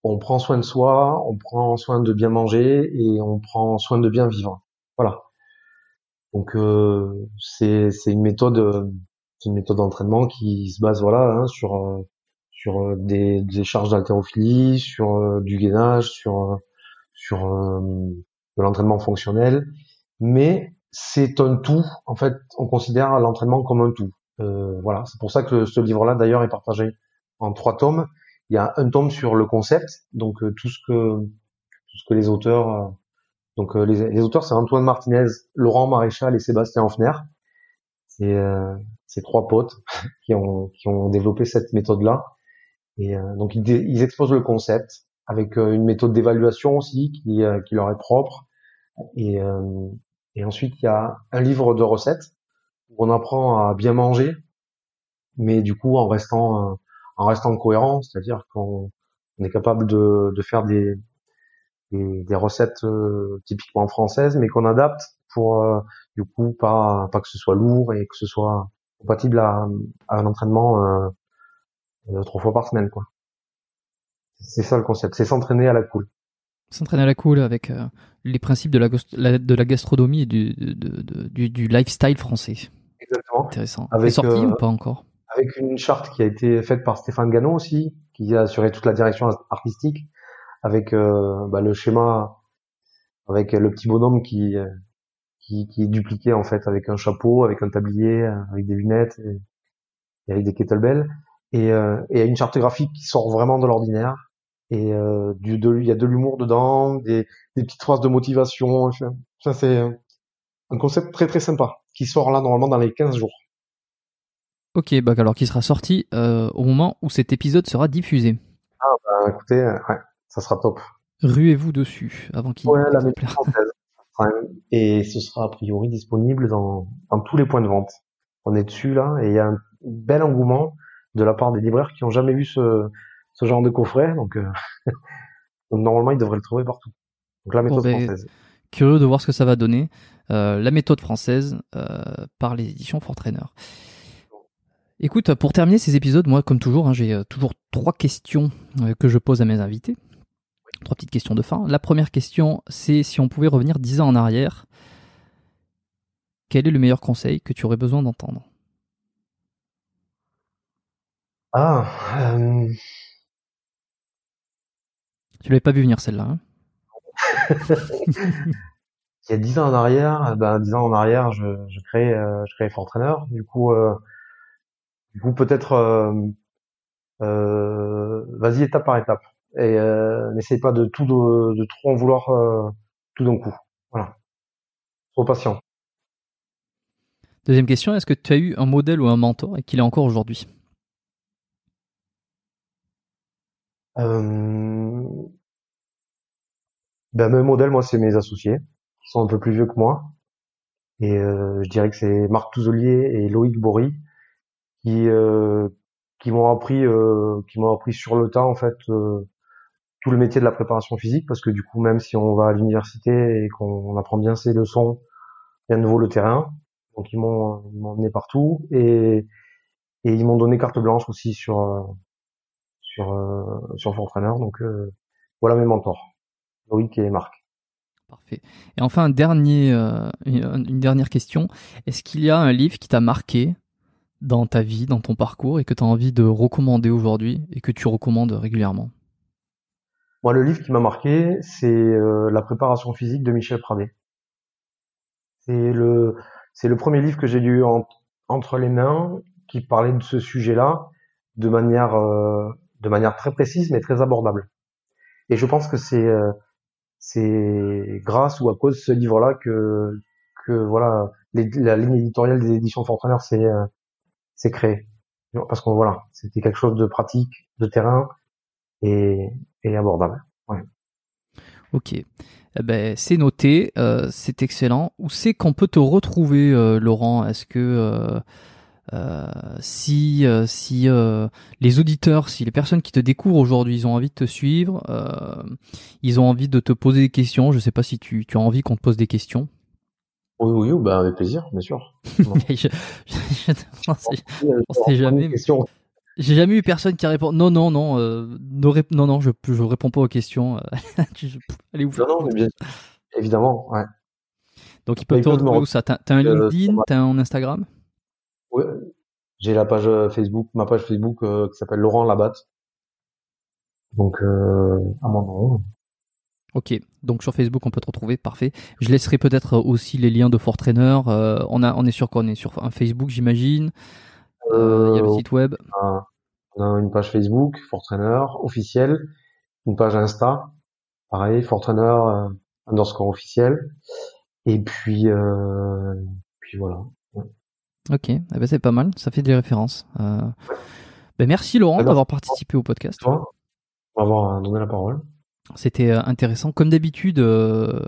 on prend soin de soi, on prend soin de bien manger et on prend soin de bien vivre. Voilà. Donc euh, c'est une méthode c'est une méthode d'entraînement qui se base voilà hein, sur euh, sur euh, des, des charges d'haltérophilie, sur du gainage, sur sur de l'entraînement fonctionnel, mais c'est un tout. En fait, on considère l'entraînement comme un tout. voilà, c'est pour ça que ce livre-là d'ailleurs est partagé en trois tomes il y a un tome sur le concept, donc euh, tout ce que tout ce que les auteurs, euh, donc euh, les, les, auteurs c'est Antoine Martinez, Laurent Maréchal et Sébastien Hoffner. C'est ces trois potes qui ont qui ont développé cette méthode là. Et donc ils, ils, exposent le concept avec une méthode d'évaluation aussi qui qui leur est propre. Et et ensuite il y a un livre de recettes où on apprend à bien manger, mais du coup en restant en restant cohérent, c'est-à-dire qu'on est capable de, de faire des, des, des recettes euh, typiquement françaises, mais qu'on adapte pour euh, du coup pas pas que ce soit lourd et que ce soit compatible à, à un entraînement euh, euh trois fois par semaine, quoi. C'est ça le concept, c'est s'entraîner à la cool. S'entraîner à la cool avec les principes de la, de la gastronomie et du, de, du, du lifestyle français. Exactement. Intéressant. Avec, sorti ou pas encore? avec une charte qui a été faite par Stéphane Gano aussi, qui a assuré toute la direction artistique, avec euh, bah, le schéma, avec le petit bonhomme qui, euh, qui, qui est dupliqué en fait avec un chapeau, avec un tablier, avec des lunettes et, avec des kettlebells, et, euh, et une charte graphique qui sort vraiment de l'ordinaire. Et euh, du, de, il y a de l'humour dedans, des, des petites phrases de motivation. Ça c'est un concept très très sympa qui sort là normalement dans les 15 jours. Ok, bah alors qui sera sorti euh, au moment où cet épisode sera diffusé. Ah bah écoutez, ouais, ça sera top. Ruez-vous dessus avant qu'il. Ouais, la méthode française. Et ce sera a priori disponible dans, dans tous les points de vente. On est dessus là et il y a un bel engouement de la part des libraires qui ont jamais vu ce, ce genre de coffret. Donc euh, Donc normalement, ils devraient le trouver partout. Donc la méthode ben, française. Curieux de voir ce que ça va donner. Euh, la méthode française euh, par les éditions Fortrainer. Écoute, pour terminer ces épisodes, moi, comme toujours, hein, j'ai toujours trois questions que je pose à mes invités. Trois petites questions de fin. La première question, c'est si on pouvait revenir dix ans en arrière, quel est le meilleur conseil que tu aurais besoin d'entendre? Ah, euh, Tu l'avais pas vu venir celle-là. Hein? Il y a dix ans en arrière, ben dix ans en arrière, je, je crée, euh, je Fortrainer. Du coup, euh, du coup peut-être, euh, euh, vas-y étape par étape et euh, n'essaye pas de tout de, de trop en vouloir euh, tout d'un coup. Voilà, sois patient. Deuxième question, est-ce que tu as eu un modèle ou un mentor et qu'il est encore aujourd'hui? Euh, ben, mes modèles, moi, c'est mes associés, qui sont un peu plus vieux que moi. Et euh, je dirais que c'est Marc Touzelier et Loïc Bory qui euh, qui m'ont appris euh, qui m'ont appris sur le temps en fait euh, tout le métier de la préparation physique parce que du coup même si on va à l'université et qu'on apprend bien ses leçons, rien ne vaut le terrain. Donc ils m'ont emmené partout et et ils m'ont donné carte blanche aussi sur euh, sur euh, sur Fortrainer. Donc euh, voilà mes mentors, Loïc et Marc. Parfait. Et enfin, un dernier, euh, une dernière question. Est-ce qu'il y a un livre qui t'a marqué dans ta vie, dans ton parcours, et que tu as envie de recommander aujourd'hui et que tu recommandes régulièrement? Moi, le livre qui m'a marqué, c'est euh, La préparation physique de Michel Pradé. C'est le, c'est le premier livre que j'ai lu en- entre les mains qui parlait de ce sujet-là de manière, euh, de manière très précise mais très abordable. Et je pense que c'est, euh, c'est grâce ou à cause de ce livre-là que, que voilà, la ligne éditoriale des éditions Fortrainer s'est, euh, s'est créée. Parce que voilà, c'était quelque chose de pratique, de terrain et, et abordable. Ok. Eh ben, c'est noté, euh, c'est excellent. Où c'est qu'on peut te retrouver, euh, Laurent? Est-ce que euh, euh, si euh, si euh, les auditeurs, si les personnes qui te découvrent aujourd'hui, ils ont envie de te suivre, euh, ils ont envie de te poser des questions? Je sais pas si tu, tu as envie qu'on te pose des questions. Oui, oui, bah, avec plaisir, bien sûr. je, On sait jamais, mais- Question. J'ai jamais eu personne qui répond. Non, non, non, euh, non, non, je je réponds pas aux questions. euh, Allez vous Non, non, mais bien, évidemment, ouais. Donc ils peuvent te peuvent me retrouver où ça? T'as un Euh, LinkedIn, t'as un Instagram? Ouais. J'ai la page Facebook, ma page Facebook euh, qui s'appelle Laurent Labatte. Donc, euh, à mon nom. Ok, donc sur Facebook on peut te retrouver, parfait. Je laisserai peut-être aussi les liens de Fortrainer. Euh, on a, on est sûr qu'on est sur un Facebook, j'imagine. Euh, Il y a le site web. on a- on a une page Facebook, Fortrainer, officielle. Une page Insta, pareil, Fortrainer euh, underscore officiel. Et puis, euh, puis voilà. Ok, eh ben, c'est pas mal, ça fait des références. Euh, ben, merci Laurent d'avoir participé au podcast. Toi, va avoir donné la parole. C'était intéressant. Comme d'habitude, euh,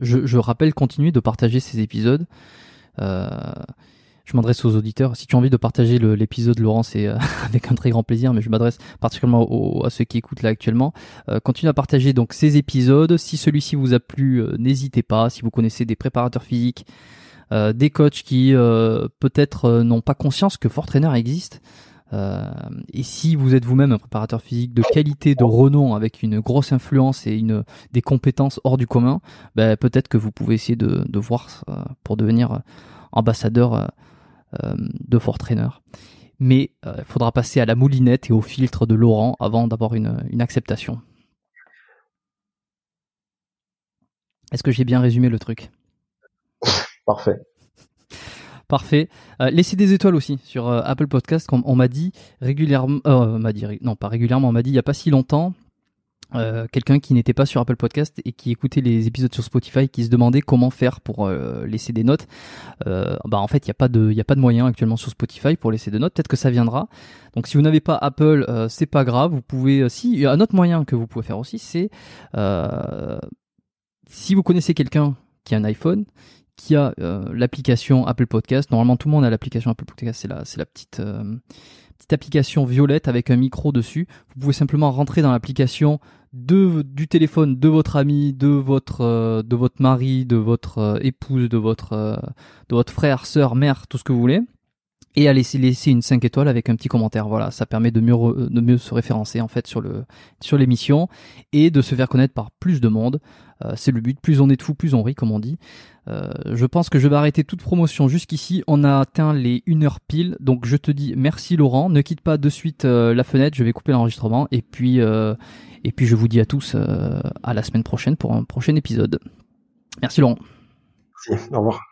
je, je rappelle continuer de partager ces épisodes. Je m'adresse aux auditeurs. Si tu as envie de partager l'épisode, Laurent, c'est euh, avec un très grand plaisir, mais je m'adresse particulièrement à ceux qui écoutent là actuellement. Euh, continue à partager donc ces épisodes. Si celui-ci vous a plu, euh, n'hésitez pas. Si vous connaissez des préparateurs physiques, euh, des coachs qui peut-être n'ont pas conscience que Fortrainer existe, euh, et si vous êtes vous-même un préparateur physique de qualité, de renom, avec une grosse influence et une, des compétences hors du commun, ben, peut-être que vous pouvez essayer de, voir pour devenir ambassadeur de Fortrainer. Mais euh, il faudra passer à la moulinette et au filtre de Laurent avant d'avoir une, une acceptation. Est-ce que j'ai bien résumé le truc? Parfait. Parfait. Euh, laissez des étoiles aussi sur euh, Apple Podcast. Comme on m'a dit régulièrement, euh, on m'a dit non pas régulièrement, on m'a dit il y a pas si longtemps. Euh, quelqu'un qui n'était pas sur Apple Podcast et qui écoutait les épisodes sur Spotify qui se demandait comment faire pour euh, laisser des notes. Euh, bah en fait il n'y a pas de il a pas de moyen actuellement sur Spotify pour laisser des notes. Peut-être que ça viendra. Donc si vous n'avez pas Apple, c'est pas grave. Vous pouvez si il y a un autre moyen que vous pouvez faire aussi, c'est si vous connaissez quelqu'un qui a un iPhone qui a l'application Apple Podcast. Normalement, tout le monde a l'application Apple Podcast. C'est la, c'est la petite, petite application violette avec un micro dessus. Vous pouvez simplement rentrer dans l'application de, du téléphone de votre ami, de votre, de votre mari, de votre épouse, de votre, de votre frère, sœur, mère, tout ce que vous voulez et à laisser, laisser une 5 étoiles avec un petit commentaire. Voilà, ça permet de mieux, de mieux se référencer en fait sur le sur l'émission et de se faire connaître par plus de monde. Euh, c'est le but. Plus on est de fous, plus on rit, comme on dit. Euh, je pense que je vais arrêter toute promotion jusqu'ici. On a atteint les 1 heure pile, donc je te dis merci Laurent. Ne quitte pas de suite euh, la fenêtre. Je vais couper l'enregistrement et puis et puis je vous dis à tous à la semaine prochaine pour un prochain épisode. Merci Laurent. Merci. Au revoir.